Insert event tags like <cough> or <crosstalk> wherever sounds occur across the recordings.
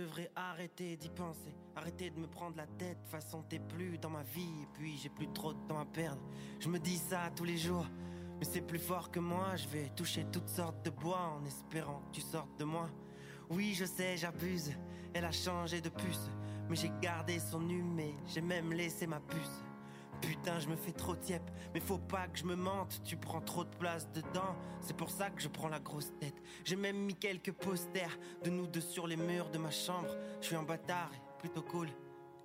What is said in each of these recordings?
devrais arrêter d'y penser, arrêter de me prendre la tête. Façon, t'es plus dans ma vie, et puis j'ai plus trop de temps à perdre. Je me dis ça tous les jours, mais c'est plus fort que moi. Je vais toucher toutes sortes de bois en espérant que tu sortes de moi. Oui, je sais, j'abuse. Elle a changé de puce, mais j'ai gardé son numé, j'ai même laissé ma puce. Putain, je me fais trop tiep, mais faut pas que je me mente, tu prends trop de place dedans, c'est pour ça que je prends la grosse tête. J'ai même mis quelques posters de nous deux sur les murs de ma chambre. Je suis un bâtard plutôt cool.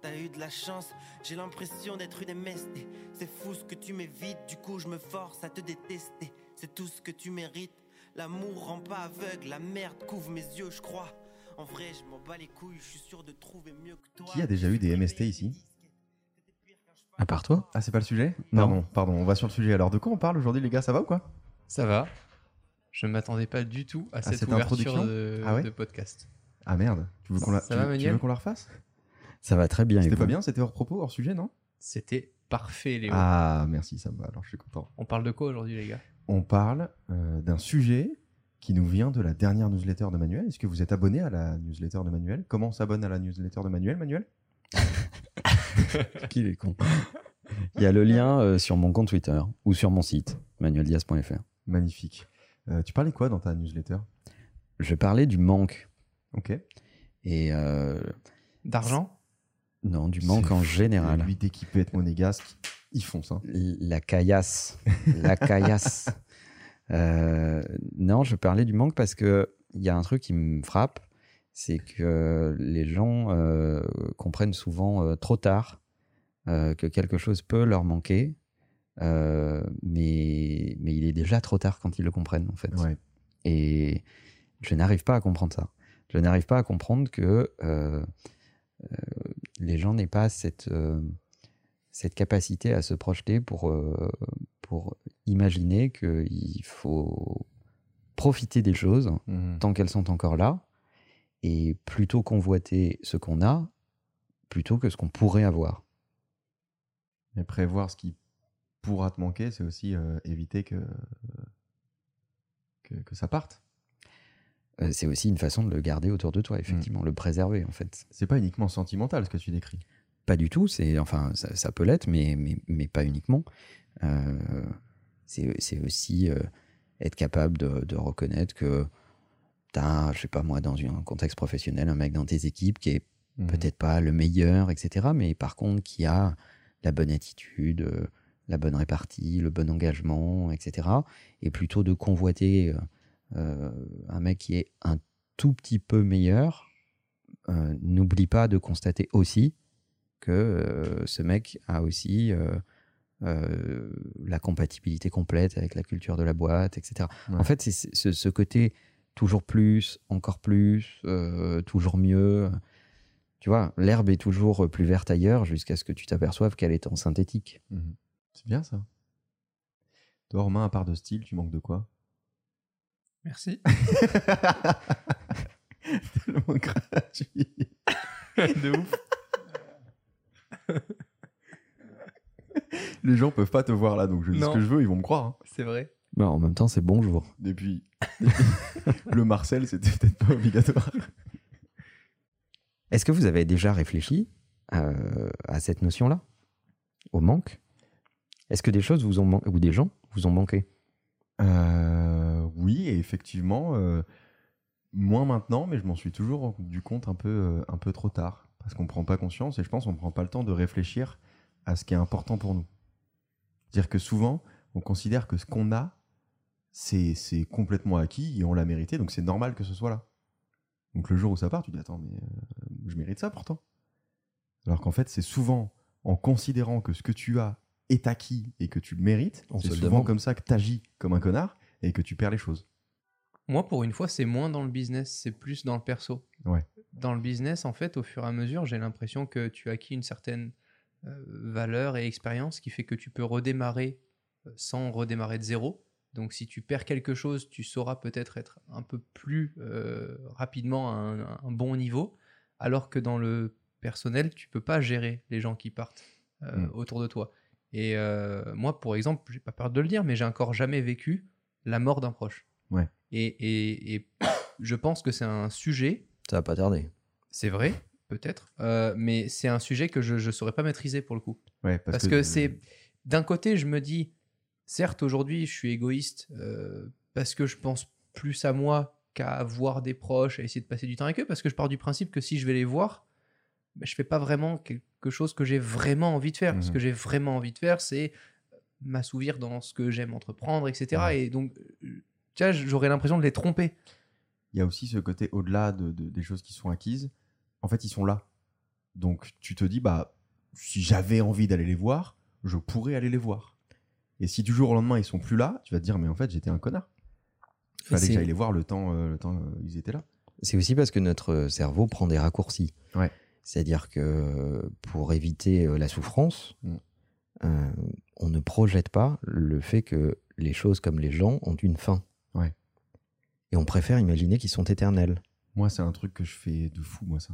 T'as eu de la chance, j'ai l'impression d'être une MST. C'est fou ce que tu m'évites, du coup je me force à te détester. C'est tout ce que tu mérites. L'amour rend pas aveugle, la merde couvre mes yeux, je crois. En vrai, je m'en bats les couilles, je suis sûr de trouver mieux que toi. Qui a déjà eu des MST ici? À part toi Ah, c'est pas le sujet? Non. Pardon, pardon, on va sur le sujet. Alors, de quoi on parle aujourd'hui, les gars? Ça va ou quoi? Ça va. Je ne m'attendais pas du tout à cette, cette ouverture introduction? de, Ah ouais? de podcast. Ah merde, tu veux qu'on la, qu'on la refasse? Ça va très bien. C'était pas bien C'était hors propos, hors sujet, non? C'était parfait, Léo. Ah, merci, ça me va, alors je suis content. On parle de quoi aujourd'hui, les gars? On parle euh, d'un sujet qui nous vient de la dernière newsletter de Manuel. Est-ce que vous êtes abonné à la newsletter de Manuel? Comment on s'abonne à la newsletter de Manuel, Manuel? <laughs> <laughs> Qu'il est con. Il y a le lien euh, sur mon compte Twitter ou sur mon site, manueldias.fr. Magnifique. Euh, tu parlais quoi dans ta newsletter? Je parlais du manque. Ok. Et euh, D'argent? Non, du manque en général. Lui, dès qu'il peut être monégasque, il fonce. Hein. La caillasse. La caillasse. <laughs> Euh, non, je parlais du manque parce que il y a un truc qui me frappe, c'est que les gens euh, comprennent souvent euh, trop tard euh, que quelque chose peut leur manquer, euh, mais, mais il est déjà trop tard quand ils le comprennent en fait. Ouais. Et je n'arrive pas à comprendre ça. Je n'arrive pas à comprendre que euh, les gens n'aient pas cette, cette capacité à se projeter pour, pour imaginer qu'il faut profiter des choses Mhm. tant qu'elles sont encore là et plutôt convoiter ce qu'on a plutôt que ce qu'on pourrait avoir. Et prévoir ce qui pourra te manquer, c'est aussi euh, éviter que, que, que ça parte. Euh, c'est aussi une façon de le garder autour de toi, effectivement, le préserver en fait. C'est pas uniquement sentimental ce que tu décris. Pas du tout, c'est enfin ça, ça peut l'être, mais, mais, mais pas uniquement. Euh, c'est aussi euh, être capable de, de reconnaître que tu as, je sais pas moi, dans un contexte professionnel, un mec dans tes équipes qui est Mhm. peut-être pas le meilleur, etc., mais par contre qui a la bonne attitude, euh, la bonne répartie, le bon engagement, etc., et plutôt de convoiter euh, euh, un mec qui est un tout petit peu meilleur, n'oublie pas de constater aussi que ce mec a aussi la compatibilité complète avec la culture de la boîte, etc. Ouais. En fait, c'est ce, côté toujours plus, encore plus, toujours mieux. Tu vois, l'herbe est toujours plus verte ailleurs jusqu'à ce que tu t'aperçoives qu'elle est en synthétique. Mhm. C'est bien ça. Toi, Romain, à part de style, tu manques de quoi? Merci. <laughs> <laughs> Tellement gratuit. de ouf. Les gens peuvent pas te voir là, donc je dis Non. ce que je veux, ils vont me croire. hein. C'est vrai. Bah, en même temps, c'est bonjour. Et puis, <laughs> le Marcel, c'était peut-être pas obligatoire. Est-ce que vous avez déjà réfléchi euh, à cette notion-là? Au manque? Est-ce que des choses vous ont ou des gens vous ont manqué? Euh, oui, effectivement, euh, moins maintenant, mais je m'en suis toujours rendu compte un peu, euh, un peu trop tard. Parce qu'on prend pas conscience et je pense qu'on prend pas le temps de réfléchir à ce qui est important pour nous. C'est-à-dire que souvent, on considère que ce qu'on a, c'est complètement acquis et on l'a mérité, donc c'est normal que ce soit là. Donc le jour où ça part, tu dis Attends, mais je mérite ça pourtant. Alors qu'en fait, c'est souvent en considérant que ce que tu as est acquis et que tu le mérites, c'est souvent demande. comme ça que tu agis comme un connard et que tu perds les choses. Moi, pour une fois, c'est moins dans le business, c'est plus dans le perso. Ouais. Dans le business, en fait, au fur et à mesure, j'ai l'impression que tu as acquis une certaine euh, valeur et expérience qui fait que tu peux redémarrer euh, sans redémarrer de zéro. Donc, si tu perds quelque chose, tu sauras peut-être être un peu plus euh, rapidement à un, à un bon niveau, alors que dans le personnel, tu peux pas gérer les gens qui partent euh, Mm. autour de toi. Et euh, moi, pour exemple, j'ai pas peur de le dire, mais j'ai encore jamais vécu la mort d'un proche. Ouais. Et, et- et <coughs> je pense que c'est un sujet. Ça va pas tarder. C'est vrai, peut-être, euh, mais c'est un sujet que je ne saurais pas maîtriser pour le coup. Ouais, Parce, que, c'est. D'un côté, je me dis, certes, aujourd'hui, je suis égoïste parce que je pense plus à moi qu'à voir des proches, à essayer de passer du temps avec eux, parce que je pars du principe que si je vais les voir, ben, je fais pas vraiment quelque chose que j'ai vraiment envie de faire. Ce Mhm. que j'ai vraiment envie de faire, c'est m'assouvir dans ce que j'aime entreprendre, etc. Ouais. Et donc, euh, tu vois, j'aurais l'impression de les tromper. il y a aussi ce côté au-delà de, de- des choses qui sont acquises. En fait, ils sont là. Donc, tu te dis, bah, si j'avais envie d'aller les voir, je pourrais aller les voir. Et si du jour au lendemain, ils sont plus là, tu vas te dire, mais en fait, j'étais un connard. Il fallait que j'aille les voir le temps, euh, le temps euh, ils étaient là. C'est aussi parce que notre cerveau prend des raccourcis. Ouais. C'est-à-dire que pour éviter euh, la souffrance, Mm. euh, on ne projette pas le fait que les choses comme les gens ont une fin. Ouais. Et on préfère imaginer qu'ils sont éternels. Moi, c'est un truc que je fais de fou, moi, ça.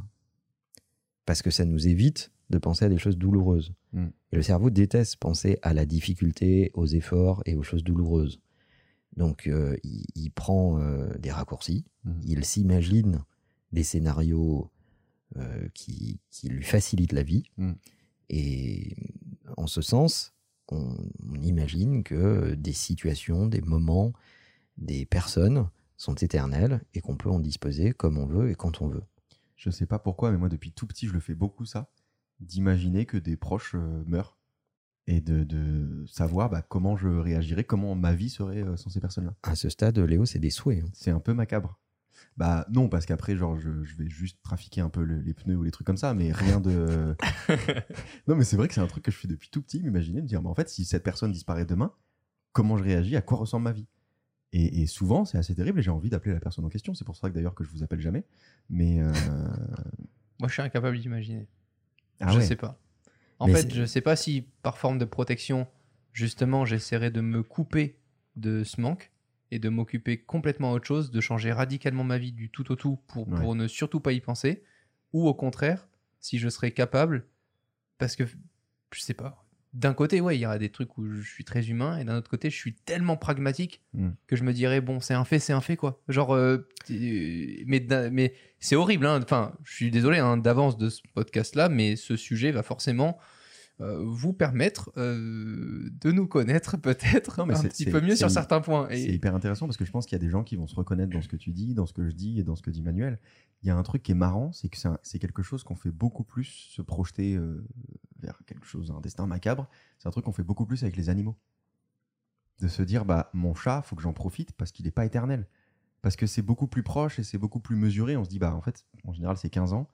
Parce que ça nous évite de penser à des choses douloureuses. Mm. Et le cerveau déteste penser à la difficulté, aux efforts et aux choses douloureuses. Donc euh, il, il prend euh, des raccourcis, Mhm. il s'imagine des scénarios euh, qui, qui lui facilitent la vie. Mm. Et en ce sens, on, on imagine que des situations, des moments, des personnes sont éternelles et qu'on peut en disposer comme on veut et quand on veut. Je sais pas pourquoi, mais moi, depuis tout petit, je le fais beaucoup, ça. D'imaginer que des proches meurent. Et de, de savoir bah, comment je réagirais, comment ma vie serait euh, sans ces personnes-là. À ce stade, Léo, c'est des souhaits. hein. C'est un peu macabre. Bah non, parce qu'après, genre, je, je vais juste trafiquer un peu le- les pneus ou les trucs comme ça, mais rien de... <laughs> non, mais c'est vrai que c'est un truc que je fais depuis tout petit, m'imaginer, me dire, mais en fait, si cette personne disparaît demain, comment je réagis, à quoi ressemble ma vie? Et, et souvent, c'est assez terrible et j'ai envie d'appeler la personne en question. C'est pour ça que d'ailleurs que je vous appelle jamais. Mais... euh, Moi, je suis incapable d'imaginer. Ah je ouais. sais pas. En Mais fait, je sais pas si par forme de protection, justement, j'essaierai de me couper de ce manque et de m'occuper complètement autre chose, de changer radicalement ma vie du tout au tout pour, Ouais. pour ne surtout pas y penser, ou au contraire, si je serais capable, parce que je sais pas. D'un côté, ouais, il y aura des trucs où je suis très humain, et d'un autre côté, je suis tellement pragmatique Mm. que je me dirais bon, c'est un fait, c'est un fait quoi. Genre, euh, euh, mais mais c'est horrible. hein. Enfin, je suis désolé hein, d'avance de ce podcast-là, mais ce sujet va forcément euh, vous permettre euh, de nous connaître <laughs> peut-être un c'est- petit c'est- peu mieux c'est sur certains points. C'est Et hyper intéressant parce que je pense qu'il y a des gens qui vont se reconnaître dans ce que tu dis, dans ce que je dis et dans ce que dit Manuel. Il y a un truc qui est marrant, c'est que c'est c'est quelque chose qu'on fait beaucoup plus se projeter euh, vers quelque chose, un destin macabre. C'est un truc qu'on fait beaucoup plus avec les animaux. De se dire, bah, mon chat, faut que j'en profite parce qu'il n'est pas éternel. Parce que c'est beaucoup plus proche et c'est beaucoup plus mesuré. On se dit, bah, en fait, en général, c'est 15 ans,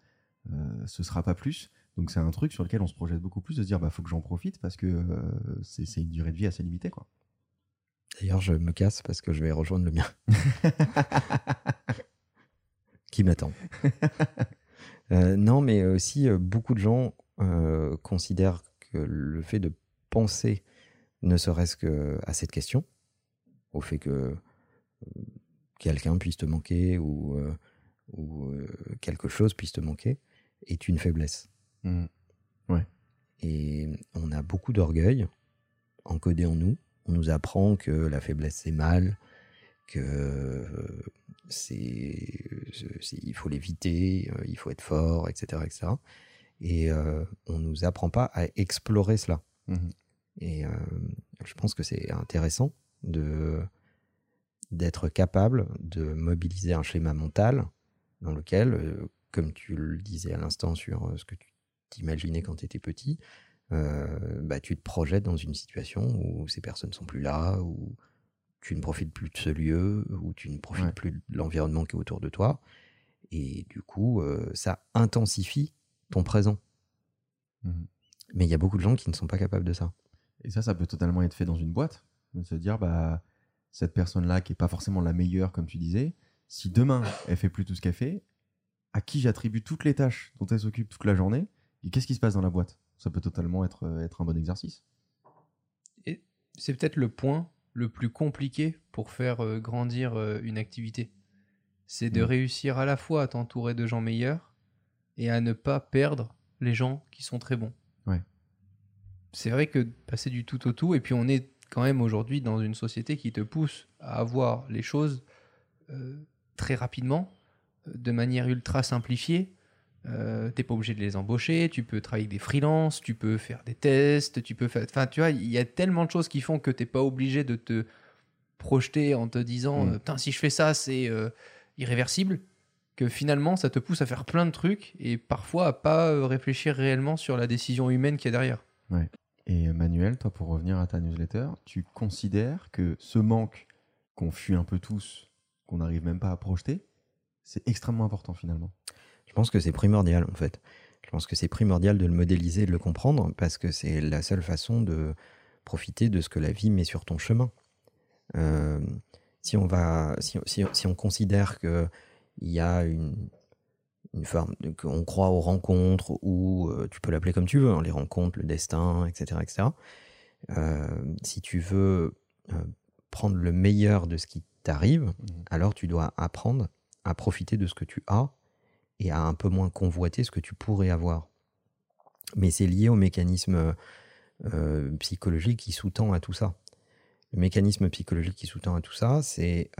euh, ce sera pas plus. Donc, c'est un truc sur lequel on se projette beaucoup plus de se dire, bah, faut que j'en profite parce que euh, c'est une durée de vie assez limitée, quoi. D'ailleurs, je me casse parce que je vais rejoindre le mien. <laughs> Qui m'attend. <laughs> Euh, non, mais aussi, euh, beaucoup de gens euh, considèrent que le fait de penser, ne serait-ce qu'à cette question, au fait que euh, quelqu'un puisse te manquer ou, euh, ou euh, quelque chose puisse te manquer, est une faiblesse. Mhm. Et on a beaucoup d'orgueil encodé en nous. On nous apprend que la faiblesse c'est mal, que c'est, il faut l'éviter, il faut être fort, etc., etc. Et euh, on nous apprend pas à explorer cela. Mhm. Et euh, je pense que c'est intéressant de d'être capable de mobiliser un schéma mental dans lequel, euh, comme tu le disais à l'instant sur ce que tu t'imaginais quand tu étais petit, bah, tu te projettes dans une situation où ces personnes sont plus là, où tu ne profites plus de ce lieu, où tu ne profites Ouais. plus de l'environnement qui est autour de toi. Et du coup, euh, ça intensifie ton présent. Mhm. Mais il y a beaucoup de gens qui ne sont pas capables de ça. Et ça, ça peut totalement être fait dans une boîte. De se dire, bah, cette personne-là, qui est pas forcément la meilleure, comme tu disais, si demain, elle fait plus tout ce qu'elle fait, à qui j'attribue toutes les tâches dont elle s'occupe toute la journée, et qu'est-ce qui se passe dans la boîte? Ça peut totalement être, euh, être un bon exercice. c'est peut-être le point le plus compliqué pour faire euh, grandir euh, une activité. C'est de Mm. réussir à la fois à t'entourer de gens meilleurs et à ne pas perdre les gens qui sont très bons. Ouais. C'est vrai que passer du tout au tout, et puis on est quand même aujourd'hui dans une société qui te pousse à avoir les choses euh, très rapidement, euh, de manière ultra simplifiée. Euh, t'es pas obligé de les embaucher, tu peux travailler avec des freelances, tu peux faire des tests, tu peux faire. Enfin, tu vois, il y a tellement de choses qui font que t'es pas obligé de te projeter en te disant, Mm. euh, putain, si je fais ça, c'est euh, irréversible. Que finalement, ça te pousse à faire plein de trucs et parfois à pas euh, réfléchir réellement sur la décision humaine qu'il y a derrière. Et Manuel, toi, pour revenir à ta newsletter, tu considères que ce manque qu'on fuit un peu tous, qu'on n'arrive même pas à projeter, c'est extrêmement important finalement? Je pense que c'est primordial en fait. Je pense que c'est primordial de le modéliser et de le comprendre parce que c'est la seule façon de profiter de ce que la vie met sur ton chemin. Euh, si on va, si, si- si on considère que il y a une, une forme, de- qu'on croit aux rencontres ou euh, tu peux l'appeler comme tu veux, hein, les rencontres, le destin, etc., etc. euh, si tu veux euh, prendre le meilleur de ce qui t'arrive, Mhm. alors tu dois apprendre à profiter de ce que tu as et à un peu moins convoiter ce que tu pourrais avoir. Mais c'est lié au mécanisme psychologique qui sous-tend à tout ça. Le mécanisme psychologique qui sous-tend à tout ça, c'est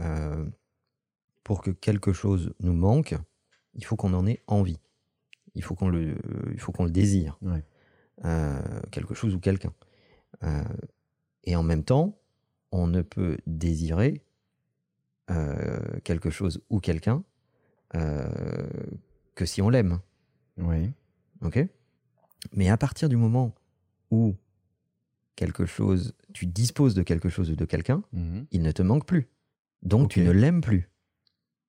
pour que quelque chose nous manque, il faut qu'on en ait envie. Il faut qu'on le, il faut qu'on le désire. Ouais. Euh, quelque chose ou quelqu'un. Euh, et en même temps, on ne peut désirer euh, quelque chose ou quelqu'un que si on l'aime. Oui. Ok? Mais à partir du moment où quelque chose, tu disposes de quelque chose ou de quelqu'un, Mhm. il ne te manque plus. Donc tu ne l'aimes plus.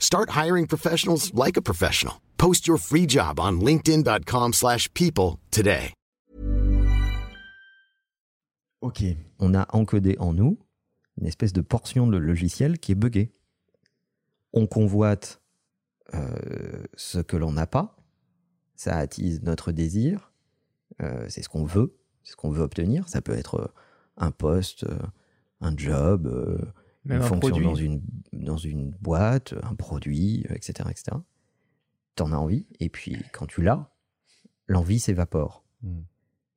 Start hiring professionals like a professional. Post your free job on linkedin.com/people slash people today. Ok. On a encodé en nous une espèce de portion de logiciel qui est buggée. On convoite euh, ce que l'on n'a pas, ça attise notre désir, euh, c'est ce qu'on veut, c'est ce qu'on veut obtenir. Ça peut être euh, un poste, euh, un job, euh, Même une un fonction produit. dans une, dans une boîte, un produit, etc. etc. T'en as envie, et puis quand tu l'as, l'envie s'évapore. Mhm.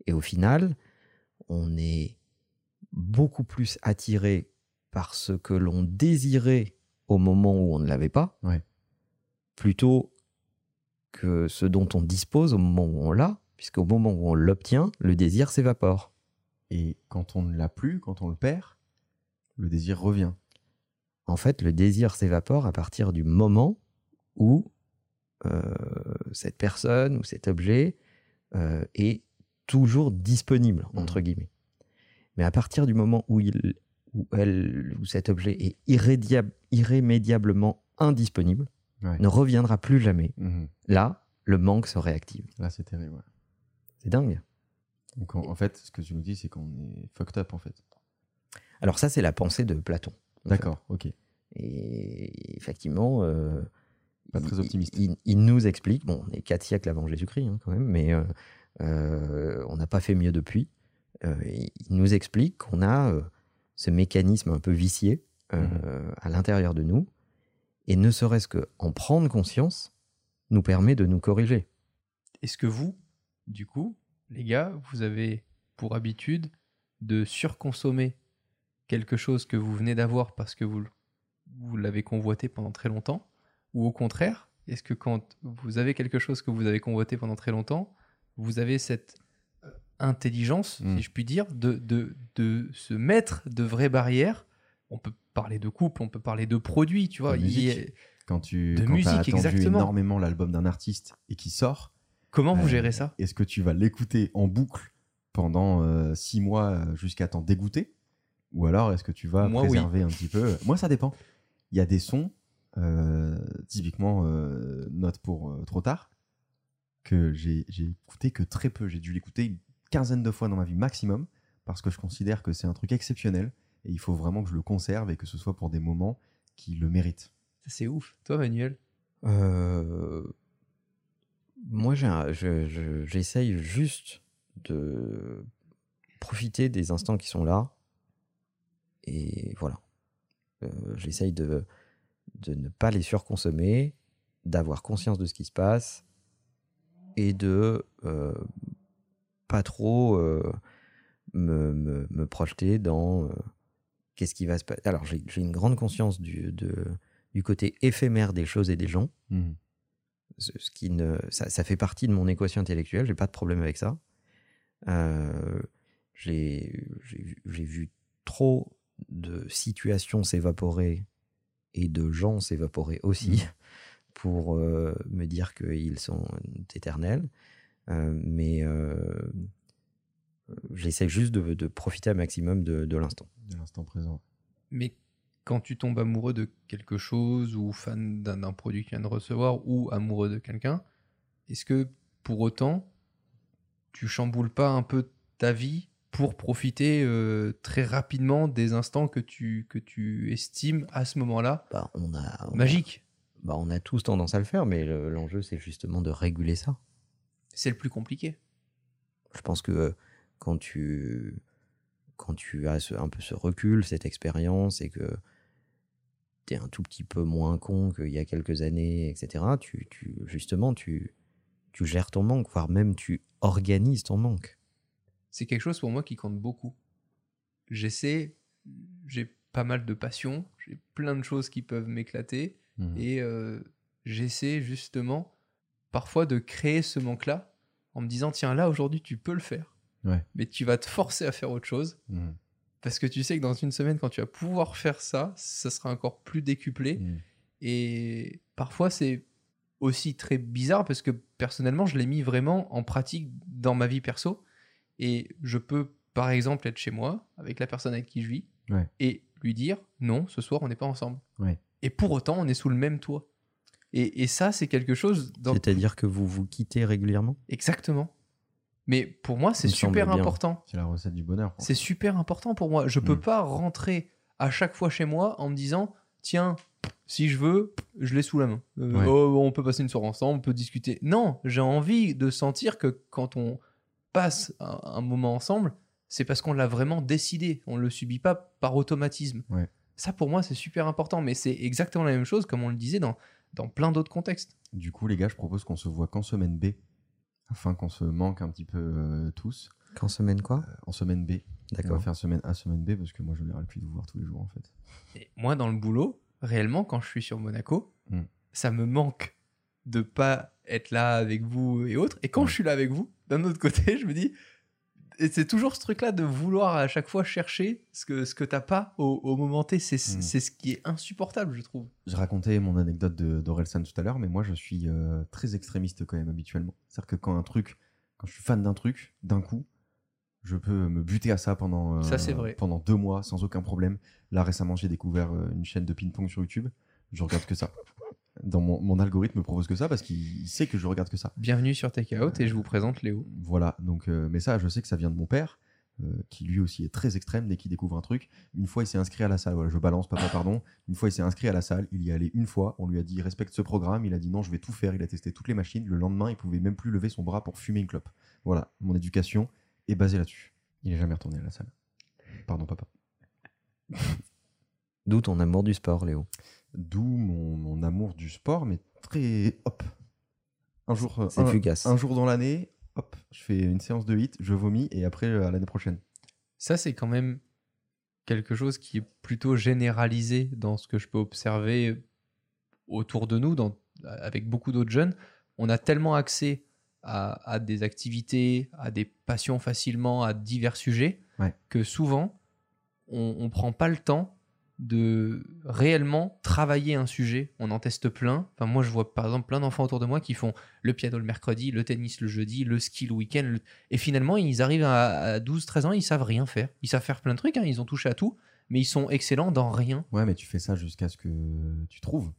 Et au final, on est beaucoup plus attiré par ce que l'on désirait au moment où on ne l'avait pas, Ouais. plutôt que ce dont on dispose au moment où on l'a, puisqu'au moment où on l'obtient, le désir s'évapore. Et quand on ne l'a plus, quand on le perd, le désir revient. En fait, le désir s'évapore à partir du moment où euh, cette personne ou cet objet euh, est toujours disponible, entre guillemets. Mais à partir du moment où, il, où, elle, où cet objet est irrémédiablement indisponible, Ouais. ne reviendra plus jamais. Mhm. Là, le manque se réactive. Là, c'est terrible. ouais. C'est dingue. Donc, en, en fait, ce que tu nous dis, c'est qu'on est fucked up, en fait. Alors ça, c'est la pensée de Platon. en. D'accord, ok. Et effectivement, euh, Pas très il- optimiste. Il, il nous explique, bon, on est quatre siècles avant Jésus-Christ hein, quand même, mais euh, euh, on n'a pas fait mieux depuis. Euh, il nous explique qu'on a euh, ce mécanisme un peu vicié euh, à l'intérieur de nous, et ne serait-ce qu'en prendre conscience nous permet de nous corriger. Est-ce que vous, du coup, les gars, vous avez pour habitude de surconsommer quelque chose que vous venez d'avoir parce que vous, vous l'avez convoité pendant très longtemps Ou au contraire, est-ce que quand vous avez quelque chose que vous avez convoité pendant très longtemps, vous avez cette euh, intelligence, Mm. si je puis dire, de, de, de se mettre de vraies barrières? On peut parler de couple, on peut parler de produits, tu vois. De il y a- musique. Quand tu De quand musique, as attendu exactement. énormément l'album d'un artiste et qui sort, Comment vous Euh, gérez ça? Est-ce que tu vas l'écouter en boucle pendant euh, six mois jusqu'à t'en dégoûter? Ou alors est-ce que tu vas Moi, oui. préserver un petit peu? Moi, ça dépend. Il y a des sons, euh, typiquement euh, Note pour euh, trop tard, que j'ai j'ai écouté que très peu. J'ai dû l'écouter une quinzaine de fois dans ma vie maximum parce que je considère que c'est un truc exceptionnel et il faut vraiment que je le conserve et que ce soit pour des moments qui le méritent. C'est ouf. Toi, Manuel? Euh, Moi, je- je- j'essaye juste de profiter des instants qui sont là. Et voilà. Euh, j'essaye de, de ne pas les surconsommer, d'avoir conscience de ce qui se passe et de euh, pas trop euh, me, me- me projeter dans euh, qu'est-ce qui va se passer. Alors, j'ai une grande conscience du, de- du côté éphémère des choses et des gens Mhm. ce ce qui ne, ça, ça fait partie de mon équation intellectuelle, j'ai pas de problème avec ça. Euh, j'ai vu trop de situations s'évaporer et de gens s'évaporer aussi <laughs> pour euh, me dire qu'ils sont éternels. Euh, mais euh, j'essaie juste de, de profiter un maximum de, de l'instant. De l'instant présent. Mais quand tu tombes amoureux de quelque chose ou fan d'un d'un produit que tu viens de recevoir ou amoureux de quelqu'un, est-ce que pour autant tu chamboules pas un peu ta vie pour profiter euh, très rapidement des instants que tu, que tu estimes à ce moment-là Bah, on, a, on, a, magiques bah, on a tous tendance à le faire, mais le- l'enjeu, c'est justement de réguler ça. C'est le plus compliqué. Je pense que quand tu, quand tu as ce- un peu ce recul, cette expérience, et que tu es un tout petit peu moins con qu'il y a quelques années, etc., tu, tu, justement, tu, tu gères ton manque, voire même tu organises ton manque. C'est quelque chose pour moi qui compte beaucoup. J'essaie, j'ai pas mal de passion, j'ai plein de choses qui peuvent m'éclater Mhm. et euh, j'essaie justement parfois de créer ce manque-là en me disant tiens là aujourd'hui tu peux le faire, Ouais. mais tu vas te forcer à faire autre chose Mhm. parce que tu sais que dans une semaine quand tu vas pouvoir faire ça, ça sera encore plus décuplé Mhm. et parfois, c'est aussi très bizarre parce que personnellement, je l'ai mis vraiment en pratique dans ma vie perso. Et je peux, par exemple, être chez moi avec la personne avec qui je vis Ouais. et lui dire non, ce soir, on n'est pas ensemble. Ouais. Et pour autant, on est sous le même toit. Et, et ça, c'est quelque chose. Dans... C'est-à-dire que vous vous quittez régulièrement? Exactement. Mais pour moi, c'est super important. C'est la recette du bonheur. C'est super important pour moi. Je peux Mm. pas rentrer à chaque fois chez moi en me disant tiens, si je veux, je l'ai sous la main. Euh, Ouais. oh, on peut passer une soirée ensemble, on peut discuter. Non, j'ai envie de sentir que quand on passe un, un moment ensemble, c'est parce qu'on l'a vraiment décidé. On le subit pas par automatisme. Ouais. Ça, pour moi, c'est super important. Mais c'est exactement la même chose, comme on le disait dans, dans plein d'autres contextes. Du coup, les gars, je propose qu'on se voit qu'en semaine B, afin qu'on se manque un petit peu euh, tous. Qu'en semaine quoi? En semaine B. On va D'accord. faire semaine A, semaine B, parce que moi, je n'aurai plus de vous voir tous les jours, en fait. Et moi, dans le boulot, réellement, quand je suis sur Monaco, Mm. ça me manque de pas être là avec vous et autres. Et quand je suis là avec vous, d'un autre côté, je me dis, c'est toujours ce truc-là de vouloir à chaque fois chercher ce que, ce que t'as pas au, au moment T. C'est Mm. c'est ce qui est insupportable, je trouve. Je racontais mon anecdote de- d'Orelsan tout à l'heure, mais moi, je suis euh, très extrémiste quand même, habituellement. C'est-à-dire que quand un truc, quand je suis fan d'un truc, d'un coup, je peux me buter à ça pendant, euh, Ça, vrai. pendant deux mois sans aucun problème. Là, récemment, j'ai découvert euh, une chaîne de ping-pong sur YouTube. Je regarde que ça. Dans mon, mon algorithme me propose que ça parce qu'il il sait que je regarde que ça. Bienvenue sur Take Out et je vous présente Léo. Voilà, donc, euh, mais ça, je sais que ça vient de mon père, euh, qui lui aussi est très extrême dès qu'il découvre un truc. Une fois, il s'est inscrit à la salle, voilà, je balance, papa, pardon. Une fois, il s'est inscrit à la salle, il y est allé une fois, on lui a dit respecte ce programme, il a dit non, je vais tout faire, il a testé toutes les machines. Le lendemain, il pouvait même plus lever son bras pour fumer une clope. Voilà, mon éducation est basée là-dessus. Il est jamais retourné à la salle. Pardon, papa. D'où ton amour du sport, Léo? D'où mon, mon amour du sport, mais très hop. Un jour, un- fugace. Un jour dans l'année, hop, je fais une séance de hit, je vomis et après euh, à l'année prochaine. Ça, c'est quand même quelque chose qui est plutôt généralisé dans ce que je peux observer autour de nous, dans- avec beaucoup d'autres jeunes. On a tellement accès à, à des activités, à des passions facilement, à divers sujets, Ouais. que souvent, on ne prend pas le temps de réellement travailler un sujet. On en teste plein. Enfin, moi, je vois par exemple plein d'enfants autour de moi qui font le piano le mercredi, le tennis le jeudi, le ski le week-end. le- Et finalement, ils arrivent à, 12-13 ans, ils savent rien faire. Ils savent faire plein de trucs, hein, ils ont touché à tout, mais ils sont excellents dans rien. Ouais, mais tu fais ça jusqu'à ce que tu trouves.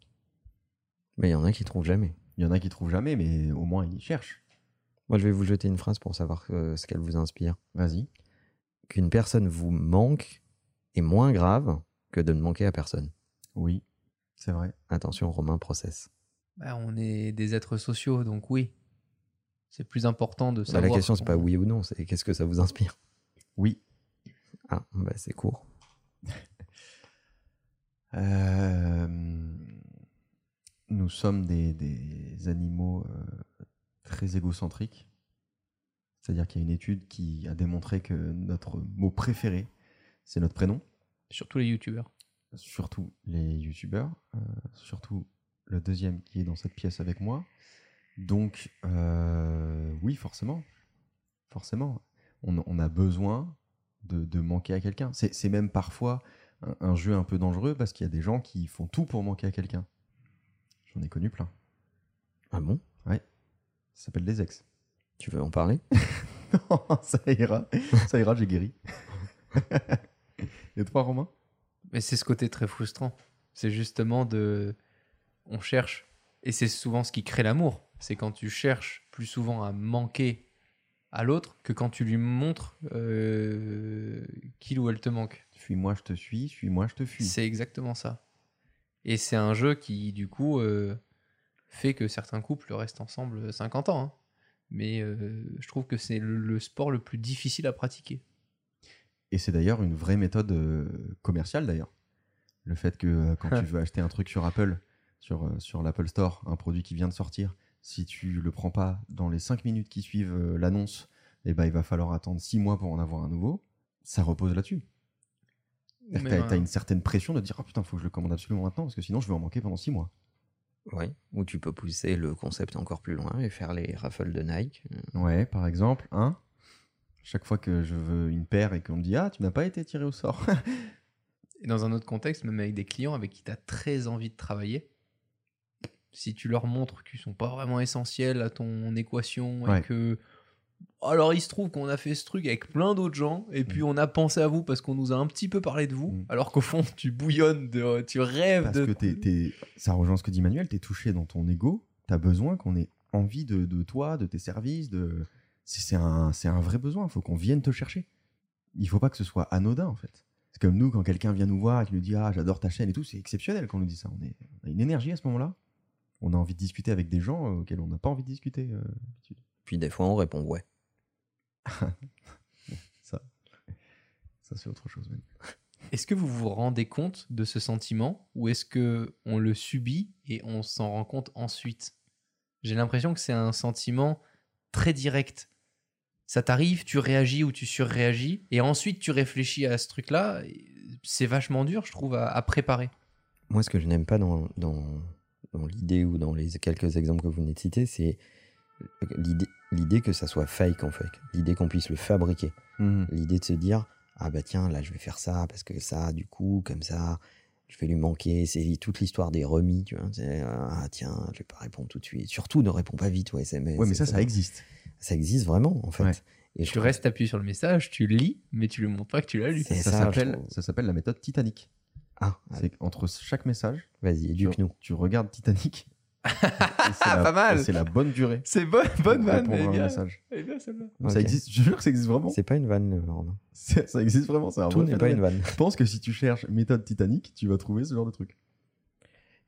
Mais il y en a qui trouvent jamais. Il y en a qui trouvent jamais, mais au moins ils cherchent. Moi, je vais vous jeter une phrase pour savoir euh, ce qu'elle vous inspire. Vas-y. Qu'une personne vous manque est moins grave que de ne manquer à personne. Oui, c'est vrai. Attention, Romain process. Bah, on est des êtres sociaux, donc oui. C'est plus important de Bah, savoir. la question, c'est pas oui ou non, c'est qu'est-ce que ça vous inspire? Oui. Ah, bah, c'est court. <laughs> Euh, nous sommes des, des animaux euh, très égocentriques. C'est-à-dire qu'il y a une étude qui a démontré que notre mot préféré, c'est notre prénom. Surtout les youtubeurs. Surtout les youtubeurs. euh, surtout le deuxième qui est dans cette pièce avec moi. Donc, euh, oui, forcément. Forcément. On, on a besoin de, de manquer à quelqu'un. C'est même parfois un, un jeu un peu dangereux parce qu'il y a des gens qui font tout pour manquer à quelqu'un. J'en ai connu plein. Ah bon? Ça s'appelle des ex. Tu veux en parler? <laughs> Ça ira. Ça ira, j'ai guéri. <laughs> Et toi, Romain Mais c'est ce côté très frustrant. C'est justement de. On cherche. Et c'est souvent ce qui crée l'amour. C'est quand tu cherches plus souvent à manquer à l'autre que quand tu lui montres euh, qu'il ou elle te manque. Suis-moi, je te suis. Suis-moi, je te fuis. C'est exactement ça. Et c'est un jeu qui, du coup, euh, fait que certains couples restent ensemble 50 ans. hein. Mais euh, je trouve que c'est le, le sport le plus difficile à pratiquer. Et c'est d'ailleurs une vraie méthode euh, commerciale d'ailleurs. Le fait que euh, quand tu veux acheter un truc sur Apple, sur, euh, sur l'Apple Store, un produit qui vient de sortir, si tu le prends pas dans les 5 minutes qui suivent l'annonce, eh ben, il va falloir attendre 6 mois pour en avoir un nouveau. Ça repose là-dessus. Mais Tu as, un- une certaine pression de dire Ah putain, faut que je le commande absolument maintenant parce que sinon je vais en manquer pendant 6 mois. Oui. Ou tu peux pousser le concept encore plus loin et faire les raffles de Nike. Ouais, par exemple, hein chaque fois que je veux une paire et qu'on me dit Ah, tu n'as pas été tiré au sort. <laughs> Et dans un autre contexte, même avec des clients avec qui tu as très envie de travailler, si tu leur montres qu'ils sont pas vraiment essentiels à ton équation Ouais. et que. Alors il se trouve qu'on a fait ce truc avec plein d'autres gens et puis on a pensé à vous parce qu'on nous a un petit peu parlé de vous, Mm. alors qu'au fond tu bouillonnes, de, tu rêves Parce de. que t'es, <laughs> t'es- ça rejoint ce que dit Manuel, tu es touché dans ton ego, tu as besoin qu'on ait envie de, de toi, de tes services, de... c'est, un, c'est un vrai besoin, il faut qu'on vienne te chercher. Il faut pas que ce soit anodin en fait. C'est comme nous, quand quelqu'un vient nous voir et qui nous dit Ah, j'adore ta chaîne et tout, c'est exceptionnel quand on nous dit ça. On, est, on a une énergie à ce moment-là. On a envie de discuter avec des gens euh, auxquels on n'a pas envie de discuter. euh, d'habitude. Puis des fois, on répond ouais. <laughs> ça, ça c'est autre chose. même. Est-ce que vous vous rendez compte de ce sentiment ou est-ce que on le subit et on s'en rend compte ensuite? J'ai l'impression que c'est un sentiment très direct. Ça t'arrive, tu réagis ou tu surréagis et ensuite tu réfléchis à ce truc-là. C'est vachement dur, je trouve, à, à préparer. Moi, ce que je n'aime pas dans, dans, dans l'idée ou dans les quelques exemples que vous venez de citer, c'est l'idée, que ça soit fake en fait. L'idée qu'on puisse le fabriquer. Mhm. L'idée de se dire ah bah tiens là je vais faire ça parce que ça du coup comme ça je vais lui manquer. C'est toute l'histoire des remis, tu vois. Ah tiens je vais pas répondre tout de suite. Surtout ne réponds pas vite. C'est, mais, Ouais, mais ça, ça existe. Ça existe vraiment en fait. Ouais. Et Tu restes appuyé sur le message, tu lis, mais tu lui montres pas que tu l'as lu. Ça, s'appelle, ça s'appelle la méthode Titanic. Ah, C'est qu'entre chaque message, vas-y tu, éduque-nous. tu regardes Titanic. <laughs> c'est la- Pas mal. C'est la bonne durée. C'est bonne, bonne pour vanne, est un bien. message. Bien, celle-là. Ça existe, je jure que ça existe vraiment. C'est pas une vanne, euh. C'est- Ça existe vraiment, c'est Tout n'est pas une vanne. Je pense que si tu cherches méthode Titanic, tu vas trouver ce genre de truc.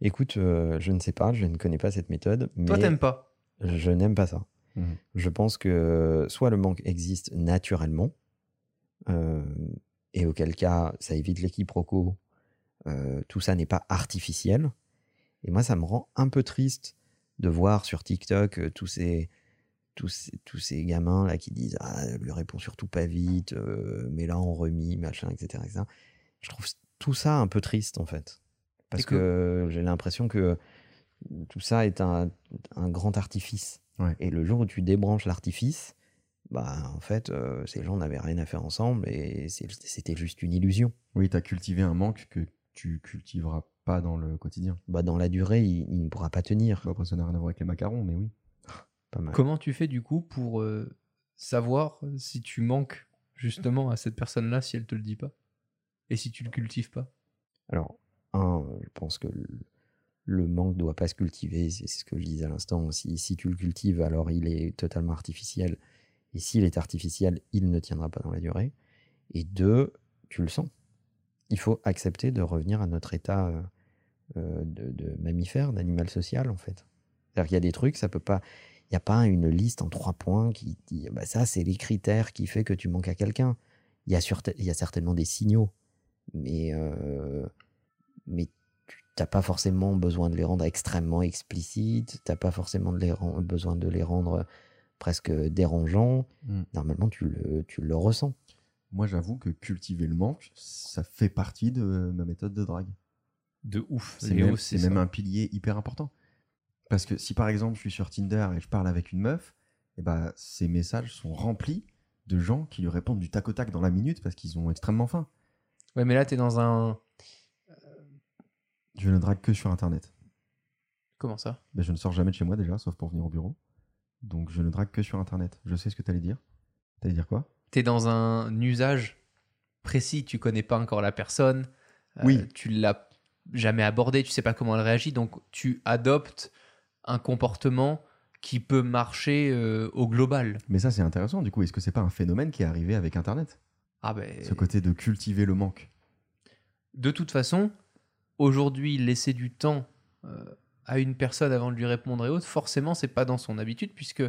Écoute, euh, je ne sais pas, je ne connais pas cette méthode, mais Toi, t'aimes pas je n'aime pas ça. Mhm. Je pense que soit le manque existe naturellement, euh, et auquel cas ça évite les quiproquos, euh, tout ça n'est pas artificiel. Et moi, ça me rend un peu triste de voir sur TikTok euh, tous ces tous ces, tous ces gamins là qui disent ah lui réponds surtout pas vite, euh, mais là on remis machin etc, etc. Je trouve tout ça un peu triste en fait, parce que- que j'ai l'impression que tout ça est un, un grand artifice. Ouais. Et le jour où tu débranches l'artifice, bah en fait, euh, ces gens n'avaient rien à faire ensemble et c'était juste une illusion. Oui, tu as cultivé un manque que tu cultiveras pas dans le quotidien. Bah, dans la durée, il, il ne pourra pas tenir. Bon, après, ça n'a rien à voir avec les macarons, mais oui. <laughs> Pas mal. Comment tu fais du coup pour euh, savoir si tu manques justement à cette personne-là si elle te le dit pas Et si tu le cultives pas? Alors, un, je pense que le, le manque doit pas se cultiver, c'est ce que je disais à l'instant. Si, tu le cultives, alors il est totalement artificiel. Et s'il est artificiel, il ne tiendra pas dans la durée. Et deux, tu le sens. Il faut accepter de revenir à notre état euh, euh, de, mammifère, d'animal social, en fait. C'est-à-dire qu'il y a des trucs, ça peut pas. n'y a pas une liste en trois points qui dit bah, ça, c'est les critères qui fait que tu manques à quelqu'un. Il y, a surte- il y a certainement des signaux, mais, euh, mais tu n'as pas forcément besoin de les rendre extrêmement explicites, tu n'as pas forcément de les ren- besoin de les rendre presque dérangeants. Mm. Normalement, tu le, tu le ressens. Moi, j'avoue que cultiver le manque, ça fait partie de ma méthode de drague. De ouf. C'est même, un pilier hyper important. Parce que si par exemple je suis sur Tinder et je parle avec une meuf, et bah, ces messages sont remplis de gens qui lui répondent du tac au tac dans la minute parce qu'ils ont extrêmement faim. Ouais, mais là, t'es dans un. Je ne drague que sur Internet. Comment ça? Ben, je ne sors jamais de chez moi déjà, sauf pour venir au bureau. Donc je ne drague que sur Internet. Je sais ce que tu allais dire. T'allais dire quoi? T'es dans un usage précis, tu connais pas encore la personne. euh, Oui. Tu l'as jamais abordé, tu sais pas comment elle réagit, donc tu adoptes un comportement qui peut marcher euh, au global. Mais ça c'est intéressant du coup. Est-ce que c'est pas un phénomène qui est arrivé avec Internet? Ah ben. Ce côté de cultiver le manque. De toute façon, aujourd'hui, laisser du temps euh, à une personne avant de lui répondre et autres, forcément, c'est pas dans son habitude, puisque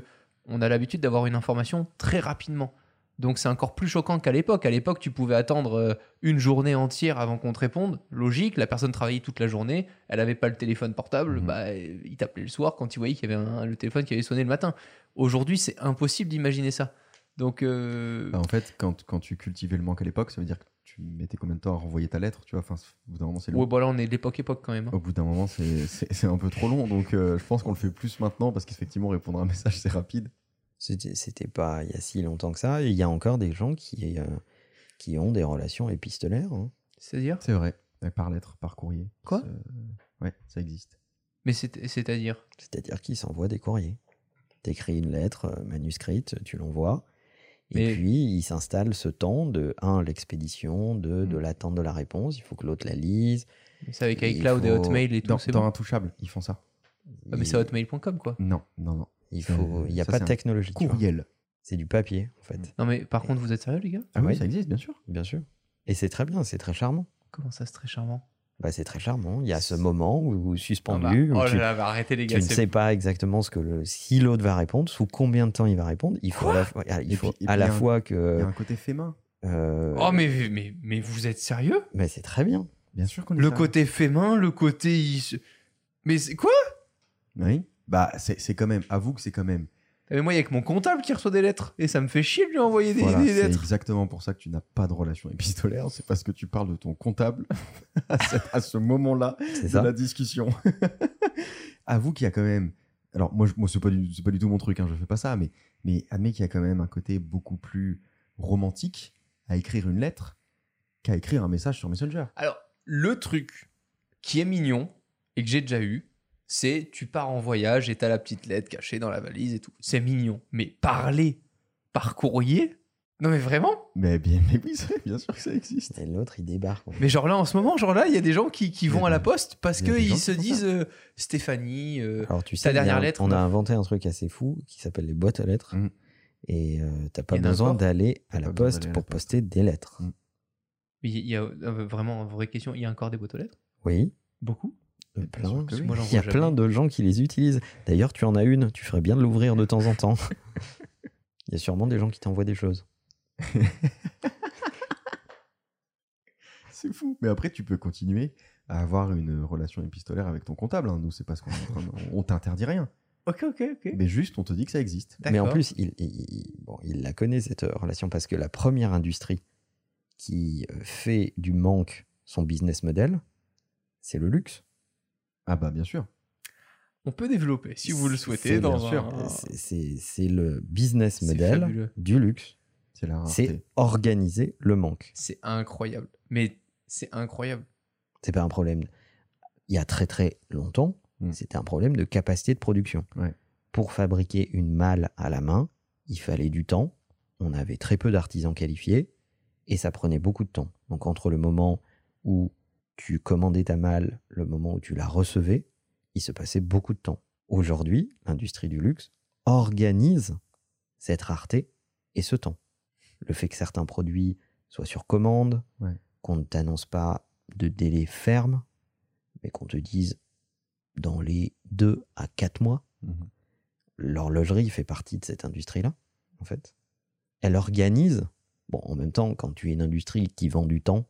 on a l'habitude d'avoir une information très rapidement. Donc c'est encore plus choquant qu'à l'époque. À l'époque, tu pouvais attendre euh, une journée entière avant qu'on te réponde. Logique, la personne travaillait toute la journée, elle avait pas le téléphone portable, Mhm. bah, il t'appelait le soir quand il voyait qu'il y avait un- le téléphone qui avait sonné le matin. Aujourd'hui, c'est impossible d'imaginer ça. Donc, euh, Bah, en fait, quand, quand tu cultivais le manque à l'époque, ça veut dire que tu mettais combien de temps à renvoyer ta lettre Tu vois, enfin, au bout d'un moment c'est long. ouais, bon, là, on est de l'époque-époque quand même. hein. Au bout d'un moment, c'est- c'est c'est un peu trop long. Donc, euh, je pense qu'on le fait plus maintenant parce qu'effectivement, répondre à un message, c'est rapide. C'était c'était pas il y a si longtemps que ça. Il y a encore des gens qui, euh, qui ont des relations épistolaires. hein. C'est-à-dire? C'est vrai. Euh, Par lettre, par courrier. Quoi? C'est- Ouais, ça existe. Mais c'est- c'est-à-dire? C'est-à-dire qu'ils s'envoient des courriers. T'écris une lettre manuscrite, tu l'envoies. Et puis, il s'installe ce temps de, un, l'expédition, deux, Mm. de l'attente de la réponse. Il faut que l'autre la lise. C'est avec iCloud et faut- Hotmail et tout, Dans, c'est dans bon. Intouchable, ils font ça. Ah, mais c'est hotmail.com quoi. Non, non, non. Il faut, il n'y a ça, pas de technologie. Courriel. C'est du papier, en fait, Non mais par contre, vous êtes sérieux les gars? Ah oui, Oui. ça existe, bien sûr. bien sûr. Et c'est très bien, c'est très charmant. Comment ça, c'est très charmant? Bah, c'est très charmant. Il y a ce moment où, où Ah suspendu, bah, où Oh tu, là là, bah, arrêtez les tu gars. ne c'est- sais pas exactement ce que le, si l'autre va répondre, sous combien de temps il va répondre. Il faut à la fois, il faut puis- à la il y a un- fois Il y que. a un côté fait main. euh, Oh mais, mais, mais vous êtes sérieux? mais c'est très bien. Bien sûr qu'on est Le sérieux. côté fait main, le côté... il Mais c'est quoi? Oui. Bah, c'est c'est quand même. Avoue que c'est quand même. Mais moi, il y a que mon comptable qui reçoit des lettres. Et ça me fait chier de lui envoyer des, Voilà, des c'est lettres. exactement pour ça que tu n'as pas de relation épistolaire. C'est parce que tu parles de ton comptable <laughs> à, cette- à ce moment-là C'est de ça. la discussion. <laughs> Avoue qu'il y a quand même. Alors, moi, moi c'est pas, du- c'est pas du tout mon truc, hein, je fais pas ça, mais, mais admets qu'il y a quand même un côté beaucoup plus romantique à écrire une lettre qu'à écrire un message sur Messenger. Alors, le truc qui est mignon et que j'ai déjà eu, c'est tu pars en voyage et t'as la petite lettre cachée dans la valise et tout. C'est mignon. Mais parler par courrier? Non mais vraiment? Mais bien, mais oui, c'est- bien sûr que ça existe. Et l'autre, il débarque. Mais genre là, en ce moment, genre là, il y a des gens qui, qui vont à la poste parce il y a des gens qu'ils qui se font disent euh, Stéphanie. euh, Alors, tu ta sais, il y a dernière un- lettre, on a inventé un truc assez fou qui s'appelle les boîtes à lettres. Mhm. Et euh, t'as pas Il y en a besoin encore d'aller à T'as la pas besoin poste d'aller à la pour poste. poster des lettres. Mais Il y a euh, vraiment une vraie question. Il y a encore des boîtes aux lettres? Oui, Beaucoup? Plein. sûr que oui. Moi, j'en Il y a plein de gens qui les utilisent. D'ailleurs, tu en as une. Tu ferais bien de l'ouvrir de temps en temps. <laughs> Il y a sûrement des gens qui t'envoient des choses. <laughs> C'est fou. Mais après, tu peux continuer à avoir une relation épistolaire avec ton comptable. hein. Nous, c'est parce qu'on <laughs> on t'interdit rien. Ok, ok, ok. Mais juste, on te dit que ça existe. Mais en plus, il, il- il- bon, il la connaît, cette euh, relation, parce que la première industrie qui euh, fait du manque son business model, c'est le luxe. Ah bah bien sûr. on peut développer si vous le souhaitez C'est- dans bien sûr. un. C'est- C'est c'est le business model fabuleux. du luxe. C'est organiser le manque. C'est incroyable. Mais c'est incroyable. C'est pas un problème. Il y a très très longtemps, Mm. c'était un problème de capacité de production. Ouais. Pour fabriquer une malle à la main, il fallait du temps. On avait très peu d'artisans qualifiés et ça prenait beaucoup de temps. Donc entre le moment où tu commandais ta malle, le moment où tu la recevais, il se passait beaucoup de temps. Aujourd'hui, l'industrie du luxe organise cette rareté et ce temps. Le fait que certains produits soient sur commande, Ouais. qu'on ne t'annonce pas de délai ferme, mais qu'on te dise dans les deux à quatre mois, Mhm. l'horlogerie fait partie de cette industrie-là, en fait. Elle organise. Bon, en même temps, quand tu es une industrie qui vend du temps,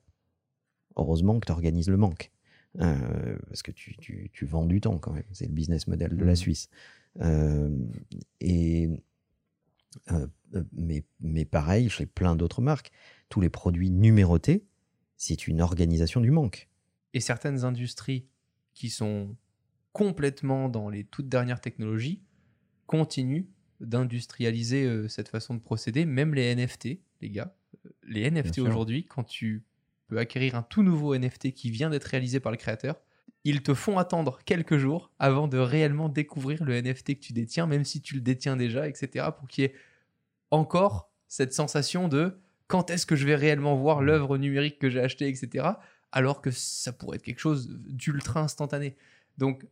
heureusement que tu organises le manque. Euh, parce que tu, tu- tu vends du temps quand même. C'est le business model de la Mhm. Suisse. Euh, et, euh, mais, mais pareil, chez plein d'autres marques, tous les produits numérotés, c'est une organisation du manque. Et certaines industries qui sont complètement dans les toutes dernières technologies continuent d'industrialiser cette façon de procéder, même les NFT, les gars. Les NFT aujourd'hui, quand tu peux acquérir un tout nouveau NFT qui vient d'être réalisé par le créateur, ils te font attendre quelques jours avant de réellement découvrir le NFT que tu détiens, même si tu le détiens déjà, etc., pour qu'il y ait encore cette sensation de quand est-ce que je vais réellement voir l'œuvre numérique que j'ai achetée, etc., alors que ça pourrait être quelque chose d'ultra instantané. Donc,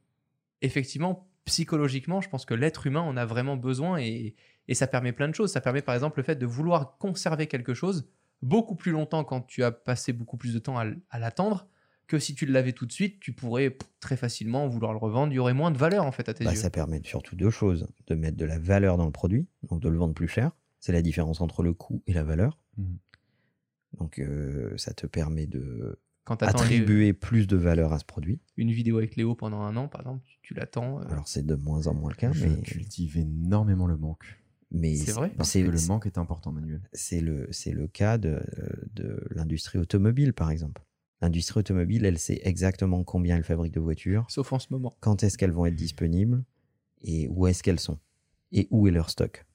effectivement, psychologiquement, je pense que l'être humain en a vraiment besoin et, et ça permet plein de choses. Ça permet par exemple le fait de vouloir conserver quelque chose beaucoup plus longtemps quand tu as passé beaucoup plus de temps à, l'attendre que si tu l'avais tout de suite, tu pourrais très facilement vouloir le revendre. Il y aurait moins de valeur en fait à tes Bah, yeux. ça permet surtout deux choses. De mettre de la valeur dans le produit, donc de le vendre plus cher. C'est la différence entre le coût et la valeur. Mhm. Donc euh, ça te permet de Quand attribuer plus de valeur à ce produit. une vidéo avec Léo pendant un an, par exemple, tu, tu l'attends. euh, Alors c'est de moins en moins le cas, Je mais, cultive énormément le manque. Mais C'est vrai Parce que le manque est important, Manuel. c'est le, c'est le cas de, de l'industrie automobile, par exemple. L'industrie automobile, elle sait exactement combien elle fabrique de voitures, Sauf en ce moment. quand est-ce qu'elles vont être disponibles et où est-ce qu'elles sont et où est leur stock.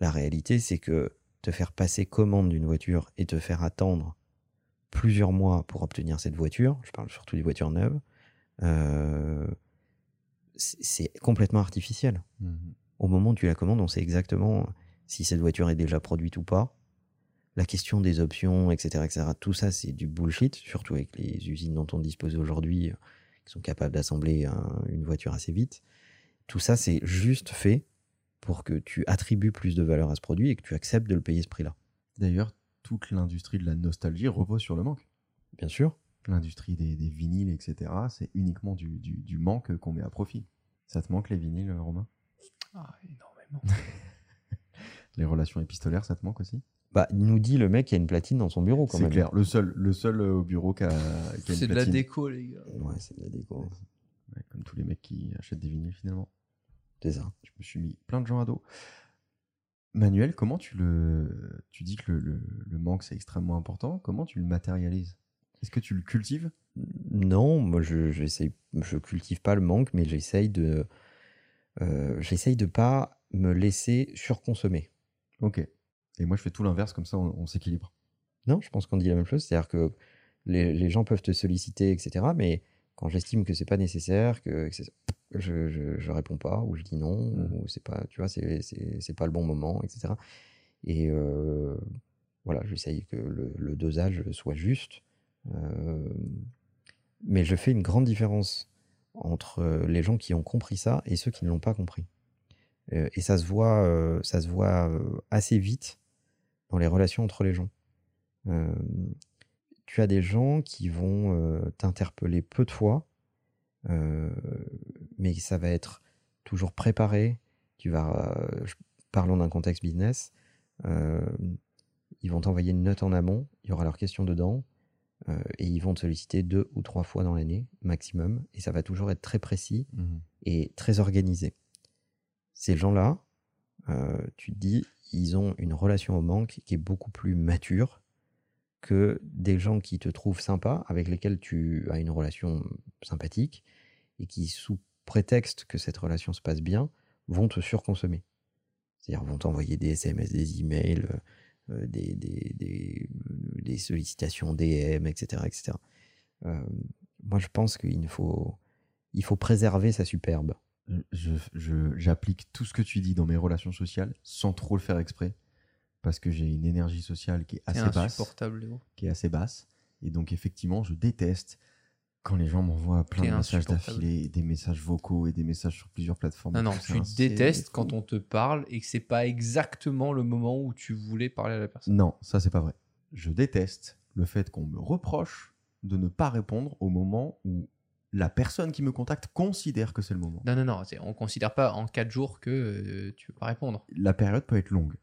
La réalité, c'est que te faire passer commande d'une voiture et te faire attendre plusieurs mois pour obtenir cette voiture, je parle surtout des voitures neuves, euh, c'est complètement artificiel. Mhm. Au moment où tu la commandes, on sait exactement si cette voiture est déjà produite ou pas. La question des options, etc., etc., tout ça, c'est du bullshit, surtout avec les usines dont on dispose aujourd'hui, euh, qui sont capables d'assembler un- une voiture assez vite. Tout ça, c'est juste fait pour que tu attribues plus de valeur à ce produit et que tu acceptes de le payer ce prix-là. D'ailleurs, toute l'industrie de la nostalgie repose sur le manque. Bien sûr. L'industrie des, des vinyles, etc., c'est uniquement du, du- du manque qu'on met à profit. Ça te manque les vinyles, Romain? Ah, énormément. <laughs> Les relations épistolaires, ça te manque aussi? Bah, il nous dit le mec qui a une platine dans son bureau quand C'est même. clair. Le seul, le seul euh, au bureau qui a, une C'est de la platine. déco, les gars. Ouais, c'est de la déco. Ouais, comme tous les mecs qui achètent des vinyles finalement. C'est ça. Je me suis mis plein de gens à dos. Manuel, comment tu le. Tu dis que le, le- le manque c'est extrêmement important. Comment tu le matérialises? Est-ce que tu le cultives? Non, moi je j'essaye, je cultive pas le manque, mais j'essaye de, euh, j'essaye de pas me laisser surconsommer. Ok. Et moi je fais tout l'inverse, comme ça on, on s'équilibre. Non, je pense qu'on dit la même chose, c'est-à-dire que les, les gens peuvent te solliciter, etc. Mais quand j'estime que c'est pas nécessaire, que, je, je, je réponds pas ou je dis non Mhm. ou c'est pas, tu vois, c'est pas le bon moment, etc. Et euh, voilà, j'essaye que le, le dosage soit juste. Euh, mais je fais une grande différence entre les gens qui ont compris ça et ceux qui ne l'ont pas compris. Euh, et ça se voit, euh, ça se voit euh, assez vite dans les relations entre les gens. Euh, tu as des gens qui vont euh, t'interpeller peu de fois, euh, mais ça va être toujours préparé. Tu vas, euh, parlons d'un contexte business. euh, ils vont t'envoyer une note en amont. Il y aura leurs questions dedans. Euh, et ils vont te solliciter deux ou trois fois dans l'année maximum. Et ça va toujours être très précis et très organisé. Ces gens-là, euh, tu te dis, ils ont une relation au manque qui est beaucoup plus mature que des gens qui te trouvent sympa, avec lesquels tu as une relation sympathique, et qui, sous prétexte que cette relation se passe bien, vont te surconsommer. C'est-à-dire vont t'envoyer des SMS, des emails, euh, des, des, des, des sollicitations DM, etc. etc. Euh, moi, je pense qu'il faut, il faut préserver sa superbe. Je- je- J'applique tout ce que tu dis dans mes relations sociales sans trop le faire exprès. Parce que j'ai une énergie sociale qui est assez basse. qui est assez basse. Et donc, effectivement, je déteste quand les gens m'envoient plein de messages d'affilée, des messages vocaux et des messages sur plusieurs plateformes. Non, non, tu détestes quand on te parle et que c'est pas exactement le moment où tu voulais parler à la personne. Non, ça, c'est pas vrai. Je déteste le fait qu'on me reproche de ne pas répondre au moment où la personne qui me contacte considère que c'est le moment. Non, non, non. On considère pas en 4 jours que euh, tu peux pas répondre. La période peut être longue.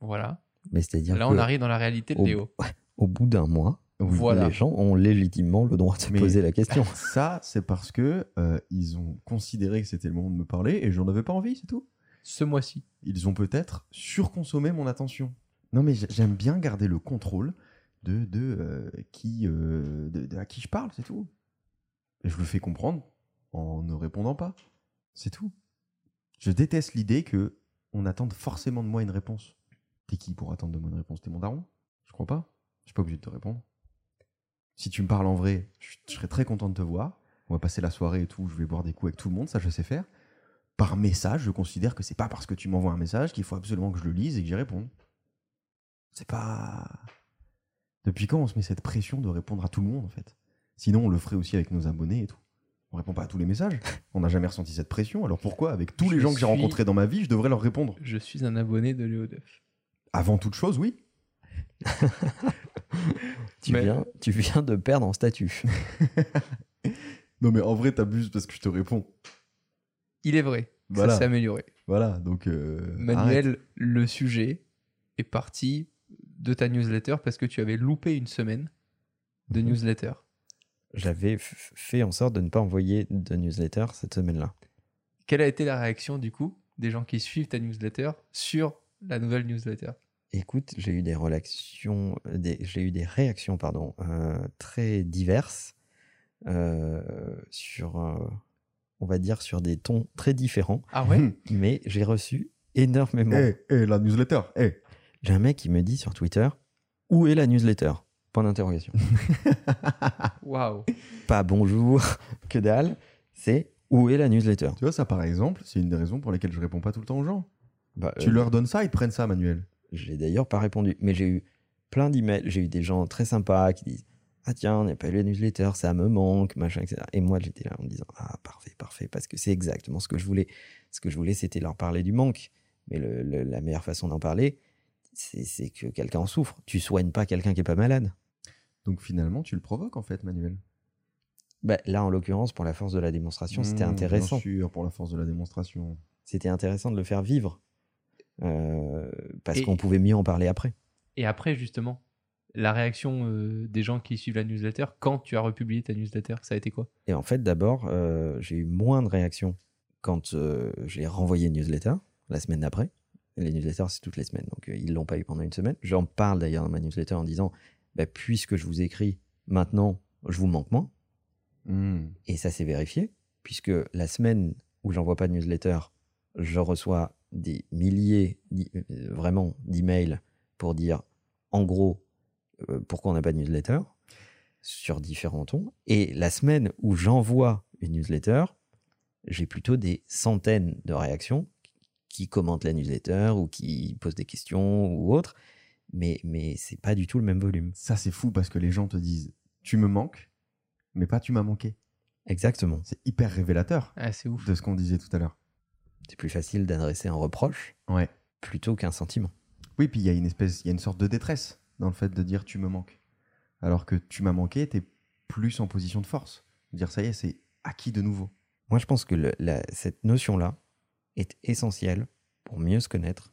Voilà. Mais c'est-à-dire Là, que on arrive dans la réalité de au, Léo. au bout d'un mois. Voilà. les gens ont légitimement le droit de se Mais- poser la question. <laughs> Ça, c'est parce que euh, ils ont considéré que c'était le moment de me parler et j'en avais pas envie, c'est tout. Ce mois-ci. Ils ont peut-être surconsommé mon attention. Non, mais j'aime bien garder le contrôle de, euh, qui, euh, à qui je parle, c'est tout. Et je le fais comprendre en ne répondant pas. C'est tout. Je déteste l'idée que on attende forcément de moi une réponse. T'es qui pour attendre de moi une réponse? T'es mon daron? Je crois pas. Je suis pas obligé de te répondre. Si tu me parles en vrai, je, je serais très content de te voir. On va passer la soirée et tout. Je vais boire des coups avec tout le monde, ça je sais faire. Par message, je considère que c'est pas parce que tu m'envoies un message qu'il faut absolument que je le lise et que j'y réponde. C'est pas. Depuis quand on se met cette pression de répondre à tout le monde en fait? Sinon, on le ferait aussi avec nos abonnés et tout. On répond pas à tous les messages. <laughs> On n'a jamais ressenti cette pression. Alors pourquoi, avec tous les gens que j'ai rencontrés dans ma vie, je devrais leur répondre? Je suis un abonné de Léo Duff. Avant toute chose, oui. <laughs> Tu, Mais- viens, tu viens de perdre en statut. <laughs> Non, mais en vrai, t'abuses parce que je te réponds. Il est vrai. Voilà. Ça s'est amélioré. Voilà, donc. euh, Manuel, arrête. le sujet est parti de ta newsletter parce que tu avais loupé une semaine de Mhm. newsletter. J'avais fait en sorte de ne pas envoyer de newsletter cette semaine-là. Quelle a été la réaction du coup des gens qui suivent ta newsletter sur la nouvelle newsletter? Écoute, j'ai eu des réactions, des, j'ai eu des réactions pardon, euh, très diverses euh, sur, euh, on va dire, sur des tons très différents, Ah ouais? Mais j'ai reçu énormément. Eh, eh, la newsletter, eh. J'ai un mec qui me dit sur Twitter Où est la newsletter? Point d'interrogation. <laughs> Waouh Pas bonjour, <laughs> que dalle. C'est où est la newsletter? Tu vois, ça par exemple, c'est une des raisons pour lesquelles je réponds pas tout le temps aux gens. Bah, Tu euh, leur donnes ça, ils prennent ça, Manuel? J'ai d'ailleurs pas répondu, mais j'ai eu plein d'emails. J'ai eu des gens très sympas qui disent Ah tiens, on n'a pas eu la newsletter, ça me manque, machin, etc. Et moi, j'étais là en me disant Ah parfait, parfait, parce que c'est exactement ce que je voulais. Ce que je voulais, c'était leur parler du manque. Mais le- le- la meilleure façon d'en parler, c'est que quelqu'un en souffre. Tu soignes pas quelqu'un qui est pas malade. Donc finalement, tu le provoques en fait, Manuel. Bah, là, en l'occurrence, pour la force de la démonstration, c'était Mmh, intéressant. Bien sûr, pour la force de la démonstration. C'était intéressant de le faire vivre. Euh, parce qu'on pouvait mieux en parler après. Et après, justement, la réaction euh, des gens qui suivent la newsletter quand tu as republié ta newsletter, ça a été quoi? Et en fait, d'abord, euh, j'ai eu moins de réactions quand euh, j'ai renvoyé une newsletter la semaine d'après. Les newsletters, c'est toutes les semaines, donc euh, ils l'ont pas eu pendant une semaine. J'en parle d'ailleurs dans ma newsletter en disant, bah, puisque je vous écris maintenant, je vous manque moins. Mmh. Et ça s'est vérifié, puisque la semaine où j'envoie pas de newsletter, je reçois des milliers, euh, vraiment, d'emails pour dire, en gros, euh, pourquoi on n'a pas de newsletter, sur différents tons. Et la semaine où j'envoie une newsletter, j'ai plutôt des centaines de réactions qui commentent la newsletter ou qui posent des questions ou autres, mais, mais c'est pas du tout le même volume. Ça, c'est fou parce que les gens te disent Tu me manques, mais pas tu m'as manqué. Exactement. C'est hyper révélateur Ah, c'est ouf. de ce qu'on disait tout à l'heure. C'est plus facile d'adresser un reproche Ouais. plutôt qu'un sentiment. Oui, puis il y a une espèce, il y a une sorte de détresse dans le fait de dire tu me manques. Alors que tu m'as manqué, t'es plus en position de force. Dire ça y est, c'est acquis de nouveau. Moi, je pense que le- la- cette notion-là est essentielle pour mieux se connaître,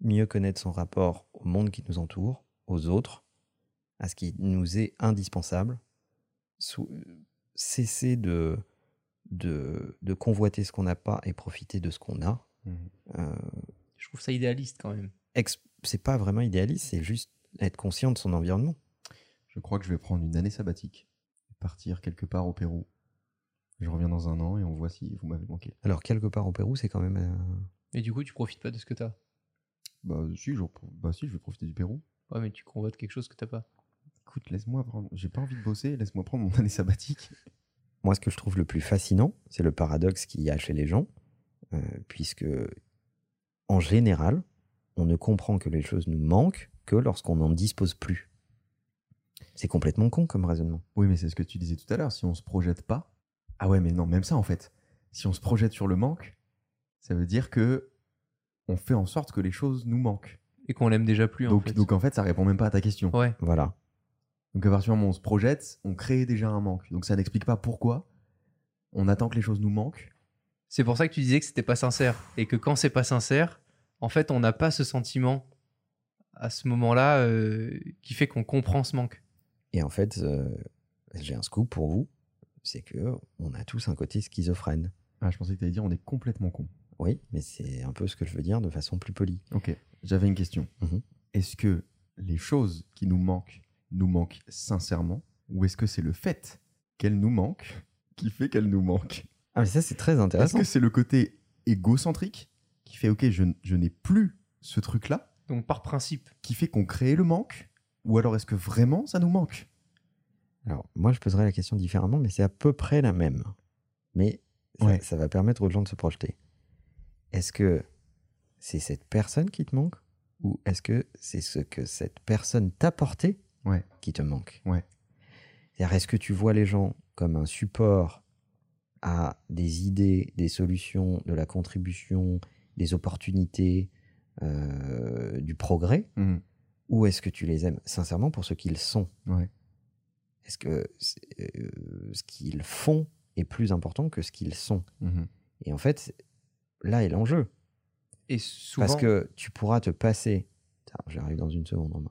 mieux connaître son rapport au monde qui nous entoure, aux autres, à ce qui nous est indispensable, cesser de, de, de convoiter ce qu'on n'a pas et profiter de ce qu'on a. Euh, Je trouve ça idéaliste quand même. c'est pas vraiment idéaliste, c'est juste être conscient de son environnement. Je crois que je vais prendre une année sabbatique partir quelque part au Pérou. Je reviens dans un an et on voit si vous m'avez manqué. Alors, quelque part au Pérou, c'est quand même. euh, Et du coup, tu profites pas de ce que t'as? Bah si, je, bah, si, je vais profiter du Pérou. Ouais, mais tu convoites quelque chose que t'as pas. Écoute, laisse-moi prendre. J'ai pas envie de bosser, laisse-moi prendre mon année sabbatique. Moi, ce que je trouve le plus fascinant, c'est le paradoxe qu'il y a chez les gens, euh, puisque, en général, on ne comprend que les choses nous manquent que lorsqu'on n'en dispose plus. C'est complètement con comme raisonnement. Oui, mais c'est ce que tu disais tout à l'heure. Si on se projette pas. Ah ouais, mais non, même ça en fait. Si on se projette sur le manque, ça veut dire que on fait en sorte que les choses nous manquent. Et qu'on l'aime déjà plus en Donc, fait. donc en fait, ça répond même pas à ta question. Ouais. Voilà. Donc à partir du moment où on se projette, on crée déjà un manque. Donc ça n'explique pas pourquoi, on attend que les choses nous manquent. C'est pour ça que tu disais que c'était pas sincère. Et que quand c'est pas sincère, en fait, on n'a pas ce sentiment à ce moment-là euh, qui fait qu'on comprend ce manque. Et en fait, euh, j'ai un scoop pour vous, c'est que on a tous un côté schizophrène. Ah, je pensais que tu allais dire on est complètement con. Oui, mais c'est un peu ce que je veux dire de façon plus polie. Ok, j'avais une question. Mhm. Est-ce que les choses qui nous manquent nous manquent sincèrement ou est-ce que c'est le fait qu'elles nous manquent qui fait qu'elles nous manquent? Ah, mais ça, c'est très Est-ce intéressant. que c'est le côté égocentrique qui fait ok, je, je n'ai plus ce truc-là Donc, par principe, qui fait qu'on crée le manque? Ou alors est-ce que vraiment ça nous manque? Alors, moi, je poserais la question différemment, mais c'est à peu près la même. Mais ça, Ouais. ça va permettre aux gens de se projeter. Est-ce que c'est cette personne qui te manque ou est-ce que c'est ce que cette personne t'a apporté Ouais. qui te manque? Ouais. C'est-à-dire, est-ce que tu vois les gens comme un support à des idées, des solutions, de la contribution, des opportunités, euh, du progrès? Mhm. Ou est-ce que tu les aimes sincèrement pour ce qu'ils sont? Ouais. Est-ce que euh, ce qu'ils font est plus important que ce qu'ils sont? Mhm. Et en fait, là est l'enjeu. et souvent, Parce que tu pourras te passer, j'arrive dans une seconde.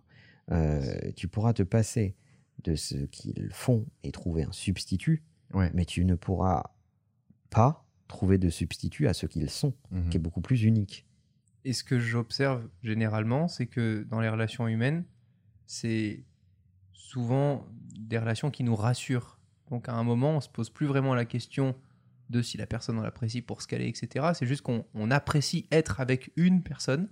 Euh, tu pourras te passer de ce qu'ils font et trouver un substitut, Ouais. mais tu ne pourras pas trouver de substitut à ce qu'ils sont, Mhm. qui est beaucoup plus unique. Et ce que j'observe généralement, c'est que dans les relations humaines, c'est souvent des relations qui nous rassurent. Donc à un moment, on se pose plus vraiment la question de si la personne on l'apprécie pour ce qu'elle est, etc. C'est juste qu'on on apprécie être avec une personne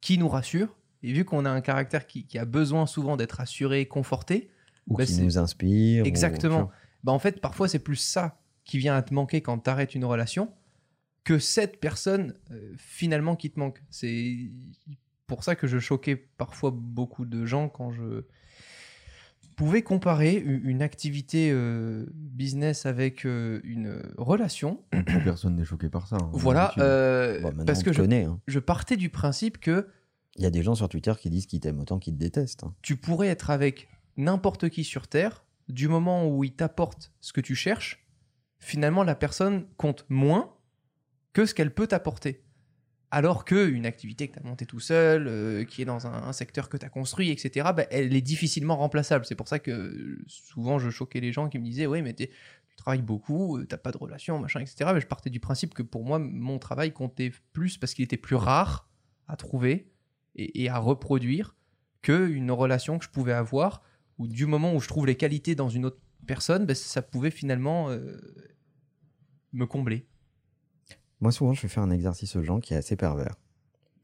qui nous rassure. Et vu qu'on a un caractère qui, qui a besoin souvent d'être assuré, conforté, Ou Bah, qui nous inspire. ou- Exactement. Bah en fait, parfois, c'est plus ça qui vient à te manquer quand tu arrêtes une relation que cette personne euh, finalement qui te manque. C'est pour ça que je choquais parfois beaucoup de gens quand je pouvais comparer une activité euh, business avec euh, une relation. <coughs> Personne n'est choqué par ça. hein, Voilà, euh, Bon, maintenant, parce que je, hein. je partais du principe que Il y a des gens sur Twitter qui disent qu'ils t'aiment autant qu'ils te détestent. hein. tu pourrais être avec n'importe qui sur Terre, du moment où il t'apporte ce que tu cherches, finalement la personne compte moins que ce qu'elle peut t'apporter. Alors qu'une activité que tu as montée tout seul, euh, qui est dans un, secteur que tu as construit, etc., bah, elle est difficilement remplaçable. C'est pour ça que souvent je choquais les gens qui me disaient Oui, mais tu travailles beaucoup, euh, t'as pas de relation, machin, etc. Mais je partais du principe que pour moi, mon travail comptait plus parce qu'il était plus rare à trouver et, à reproduire qu'une relation que je pouvais avoir où du moment où je trouve les qualités dans une autre personne, ben, ça pouvait finalement euh, me combler. Moi, souvent, je fais faire un exercice aux gens qui est assez pervers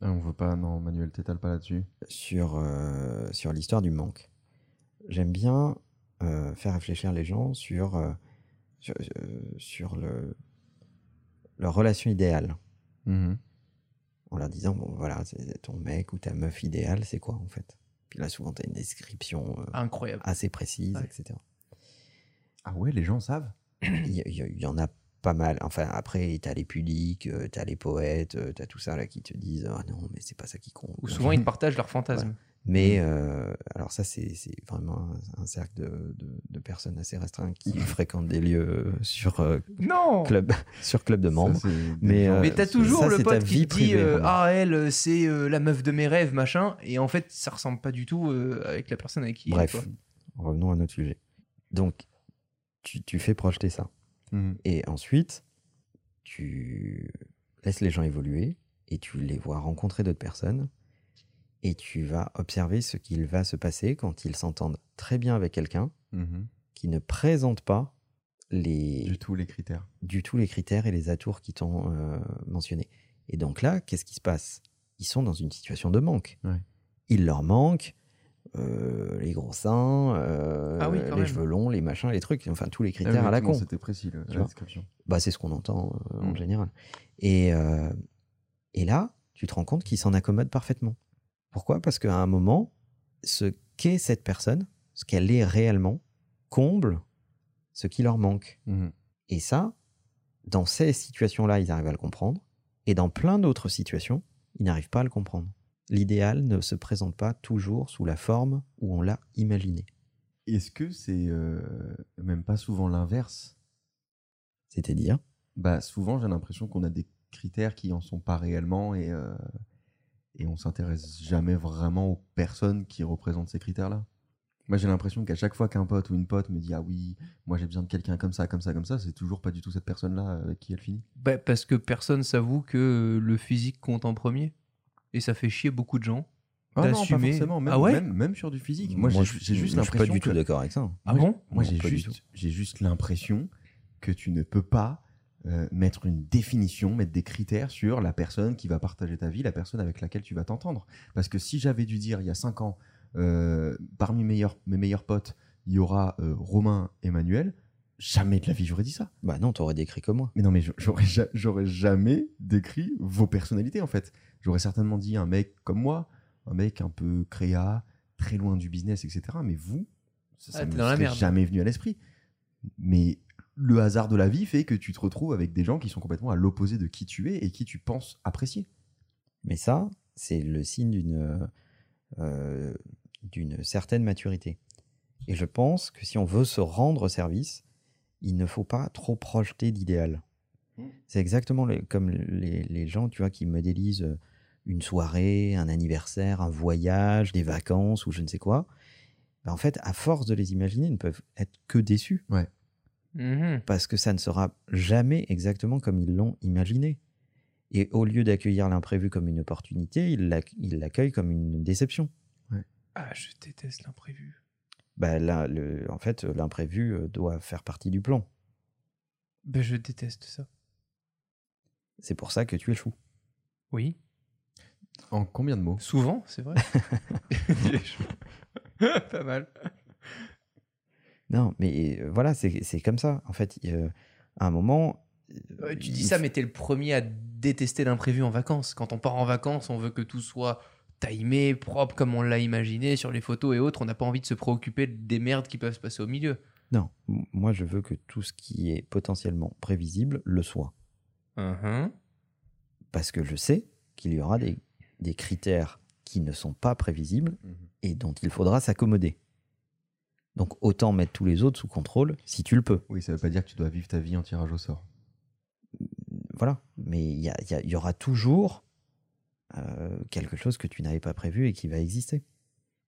Ah, on veut pas, non, Manuel, t'étales pas là-dessus. sur, euh, sur l'histoire du manque. J'aime bien euh, faire réfléchir les gens sur, euh, sur, euh, sur le, leur relation idéale. Mhm. En leur disant, bon, voilà, c'est ton mec ou ta meuf idéale, c'est quoi en fait? Puis là, souvent, tu as une description euh, Incroyable. assez précise, Ouais. etc. Ah ouais, les gens savent? Il y, y en a pas mal. Enfin, après, tu as les pudiques, tu as les poètes, tu as tout ça là qui te disent, ah non, mais c'est pas ça qui compte. Ou souvent ils te partagent leurs fantasmes. Mais euh, alors ça, c'est c'est vraiment un, cercle de, de- de personnes assez restreint qui <laughs> fréquentent des lieux sur, euh, Non club, <laughs> sur club de membres. Ça, Mais, euh, Mais t'as toujours ça, le pote qui te dit privée, euh. Ah, elle, euh, c'est euh, la meuf de mes rêves, machin. Et en fait, ça ressemble pas du tout euh, avec la personne avec qui Bref, quoi. revenons à notre sujet. Donc, tu, tu fais projeter ça. Mhm. Et ensuite, tu laisses les gens évoluer et tu les vois rencontrer d'autres personnes et tu vas observer ce qu'il va se passer quand ils s'entendent très bien avec quelqu'un Mhm. qui ne présente pas les, Du tout, les critères. du tout les critères et les atours qui t'ont euh, mentionnés. Et donc là, qu'est-ce qui se passe? Ils sont dans une situation de manque. Ouais. Il leur manque euh, les gros seins, euh, Ah oui, les même. cheveux longs, les machins, les trucs, enfin tous les Ah oui, critères à la con. C'était précis, le- Tu la vois. description. Bah, c'est ce qu'on entend euh, en Mm. général. Et, euh, et là, tu te rends compte qu'ils s'en accommodent parfaitement. Pourquoi? Parce qu'à un moment, ce qu'est cette personne, ce qu'elle est réellement, comble ce qui leur manque. Mhm. Et ça, dans ces situations-là, ils arrivent à le comprendre. Et dans plein d'autres situations, ils n'arrivent pas à le comprendre. L'idéal ne se présente pas toujours sous la forme où on l'a imaginé. Est-ce que c'est euh, même pas souvent l'inverse? C'est-à-dire? Bah, souvent, j'ai l'impression qu'on a des critères qui en sont pas réellement et, euh, et on s'intéresse jamais vraiment aux personnes qui représentent ces critères-là. Moi, j'ai l'impression qu'à chaque fois qu'un pote ou une pote me dit Ah oui, moi j'ai besoin de quelqu'un comme ça, comme ça, comme ça, c'est toujours pas du tout cette personne-là avec qui elle finit. Bah, parce que personne s'avoue que le physique compte en premier. Et ça fait chier beaucoup de gens. Ah non, pas D'assumer. forcément, même, Ah ouais même, même sur du physique. Moi, j'ai je- j'ai juste je suis pas l'impression. du tout que- d'accord avec ça. Ah Moi, bon? Moi, Non, j'ai pas du juste, tout. j'ai juste l'impression que tu ne peux pas euh, mettre une définition, mettre des critères sur la personne qui va partager ta vie, la personne avec laquelle tu vas t'entendre. Parce que si j'avais dû dire il y a cinq ans, euh, parmi mes meilleurs, mes meilleurs potes, il y aura euh, Romain et Manuel, jamais de la vie j'aurais dit ça. Bah non, t'aurais décrit comme moi. Mais non, mais j'aurais ja- j'aurais jamais décrit vos personnalités en fait. J'aurais certainement dit un mec comme moi, un mec un peu créa, très loin du business, etc. Mais vous, ça, ça Ah, me t'es dans la serait merde. jamais venu à l'esprit. Mais le hasard de la vie fait que tu te retrouves avec des gens qui sont complètement à l'opposé de qui tu es et qui tu penses apprécier. Mais ça, c'est le signe d'une euh, d'une certaine maturité. Et je pense que si on veut se rendre service, il ne faut pas trop projeter d'idéal. Mm. C'est exactement le- comme les, les gens, tu vois, qui modélisent euh, une soirée, un anniversaire, un voyage, des vacances ou je ne sais quoi. Ben, en fait, à force de les imaginer, ils ne peuvent être que déçus Mhm. parce que ça ne sera jamais exactement comme ils l'ont imaginé. Et au lieu d'accueillir l'imprévu comme une opportunité, ils l'ac- ils l'accueillent comme une déception. Ah, je déteste l'imprévu. Bah, là, le- en fait, l'imprévu euh, doit faire partie du plan. Ben, je déteste ça. C'est pour ça que tu échoues. Oui. En combien de mots? Souvent, c'est vrai. <laughs> <laughs> <laughs> Pas mal. Non, mais euh, voilà, c'est c'est comme ça. En fait, euh, à un moment. Tu dis ça, mais t'es le premier à détester l'imprévu en vacances. Quand on part en vacances, on veut que tout soit timé, propre, comme on l'a imaginé sur les photos et autres. On n'a pas envie de se préoccuper des merdes qui peuvent se passer au milieu. Non, moi, je veux que tout ce qui est potentiellement prévisible le soit. Mhm. Parce que je sais qu'il y aura des, des critères qui ne sont pas prévisibles et dont il faudra s'accommoder. Donc, autant mettre tous les autres sous contrôle si tu le peux. Oui, ça veut pas dire que tu dois vivre ta vie en tirage au sort. voilà. Mais il y, y a- il y aura toujours euh, quelque chose que tu n'avais pas prévu et qui va exister.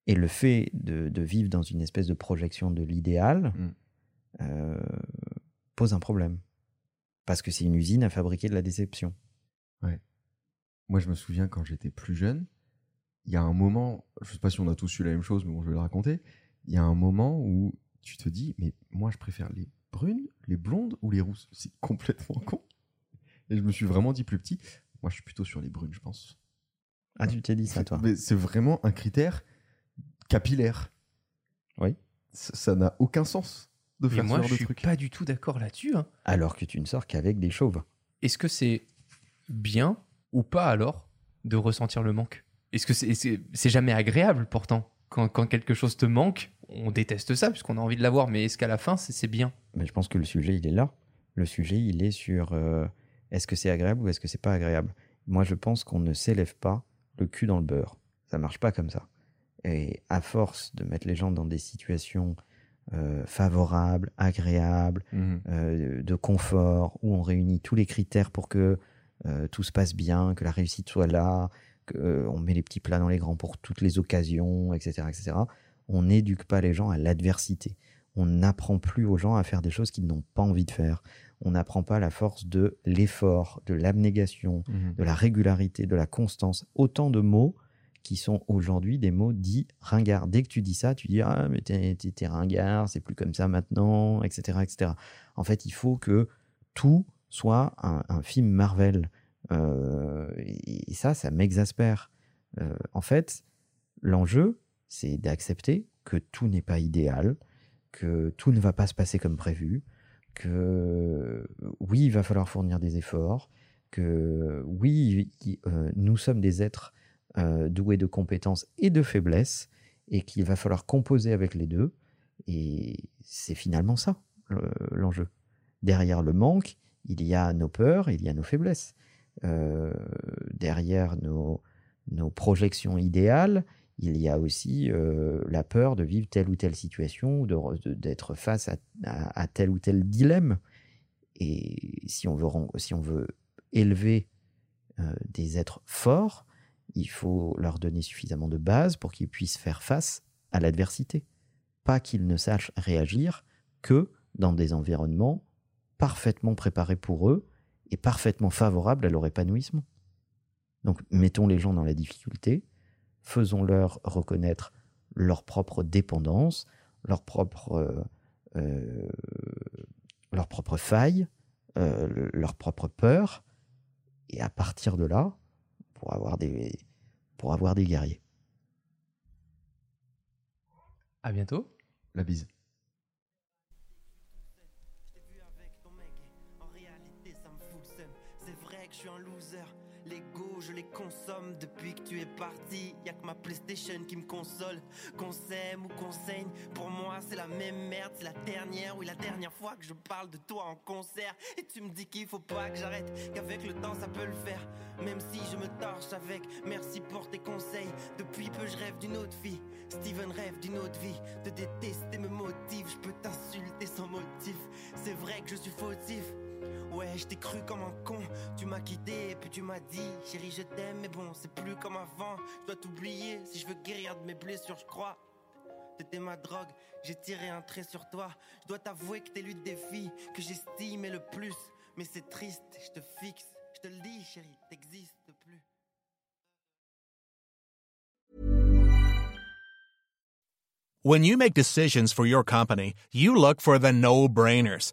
Et le fait de, de vivre dans une espèce de projection de l'idéal Mm. euh, pose un problème. Parce que c'est une usine à fabriquer de la déception. Moi, je me souviens quand j'étais plus jeune, il y a un moment, je sais pas si on a tous eu la même chose, mais bon, je vais le raconter. Il y a un moment où tu te dis, mais moi, je préfère les brunes, les blondes ou les rousses. C'est <laughs> complètement con. Et je me suis vraiment dit plus petit, moi, je suis plutôt sur les brunes, je pense. Ah, tu t'es dit ça, toi Mais c'est vraiment un critère capillaire. Oui. Ça n'a aucun sens de faire moi, ce genre je de suis truc. pas du tout d'accord là-dessus. hein. Alors que tu ne sors qu'avec des chauves. Est-ce que c'est bien ou pas alors de ressentir le manque? Est-ce que c'est jamais agréable pourtant? Quand, quand quelque chose te manque, on déteste ça puisqu'on a envie de l'avoir, mais est-ce qu'à la fin c'est c'est bien? Mais je pense que le sujet, il est là. Le sujet, il est sur euh, est-ce que c'est agréable ou est-ce que c'est pas agréable? Moi, je pense qu'on ne s'élève pas le cul dans le beurre. Ça marche pas comme ça. Et à force de mettre les gens dans des situations euh, favorables, agréables, Mhm. euh, de confort, où on réunit tous les critères pour que euh, tout se passe bien, que la réussite soit là, qu'on met les petits plats dans les grands pour toutes les occasions, etc. etc. On n'éduque pas les gens à l'adversité. On n'apprend plus aux gens à faire des choses qu'ils n'ont pas envie de faire. On n'apprend pas la force de l'effort, de l'abnégation, Mhm. de la régularité, de la constance. Autant de mots qui sont aujourd'hui des mots dits ringards. Dès que tu dis ça, tu dis Ah, mais t'es, ringard, c'est plus comme ça maintenant, etc., etc. En fait, il faut que tout soit un, un film Marvel. Euh, et, et ça, ça m'exaspère. Euh, en fait, l'enjeu, c'est d'accepter que tout n'est pas idéal, que tout ne va pas se passer comme prévu, que oui, il va falloir fournir des efforts, que oui, euh, nous sommes des êtres euh, doués de compétences et de faiblesses, et qu'il va falloir composer avec les deux. Et c'est finalement ça le- l'enjeu. Derrière le manque, il y a nos peurs, il y a nos faiblesses. Euh, derrière nos projections idéales, il y a aussi euh, la peur de vivre telle ou telle situation, d'être face à, tel ou tel dilemme. et si on veut, ren- si on veut élever euh, des êtres forts, il faut leur donner suffisamment de base pour qu'ils puissent faire face à l'adversité. Pas qu'ils ne sachent réagir que dans des environnements parfaitement préparés pour eux et parfaitement favorables à leur épanouissement. Donc mettons les gens dans la difficulté, faisons-leur reconnaître leur propre dépendance, leur propre, euh, euh, leur propre faille, euh, le- leur propre peur, et à partir de là, pour avoir des, pour avoir des guerriers. À bientôt. La bise. Consomme depuis que tu es parti. Y a que ma PlayStation qui me console. Qu'on s'aime ou qu'on saigne, pour moi c'est la même merde. C'est la dernière, oui, la dernière fois que je parle de toi en concert. Et tu me dis qu'il faut pas que j'arrête, qu'avec le temps ça peut le faire. Même si je me torche avec, merci pour tes conseils. Depuis peu je rêve d'une autre fille. Steven rêve d'une autre vie. De détester me motive, je peux t'insulter sans motif. C'est vrai que je suis fautif. Ouais, je t'ai cru comme un con. Tu m'as quitté, puis tu m'as dit, chérie, je t'aime, mais bon, c'est plus comme avant. Je dois t'oublier si je veux guérir de mes blessures, je crois. T'étais ma drogue, j'ai tiré un trait sur toi. Je dois t'avouer que t'es l'une des filles que j'estimais le plus. Mais c'est triste, je te fixe. Je te le dis, chérie, t'existes plus. When you make decisions for your company, you look for the no-brainers.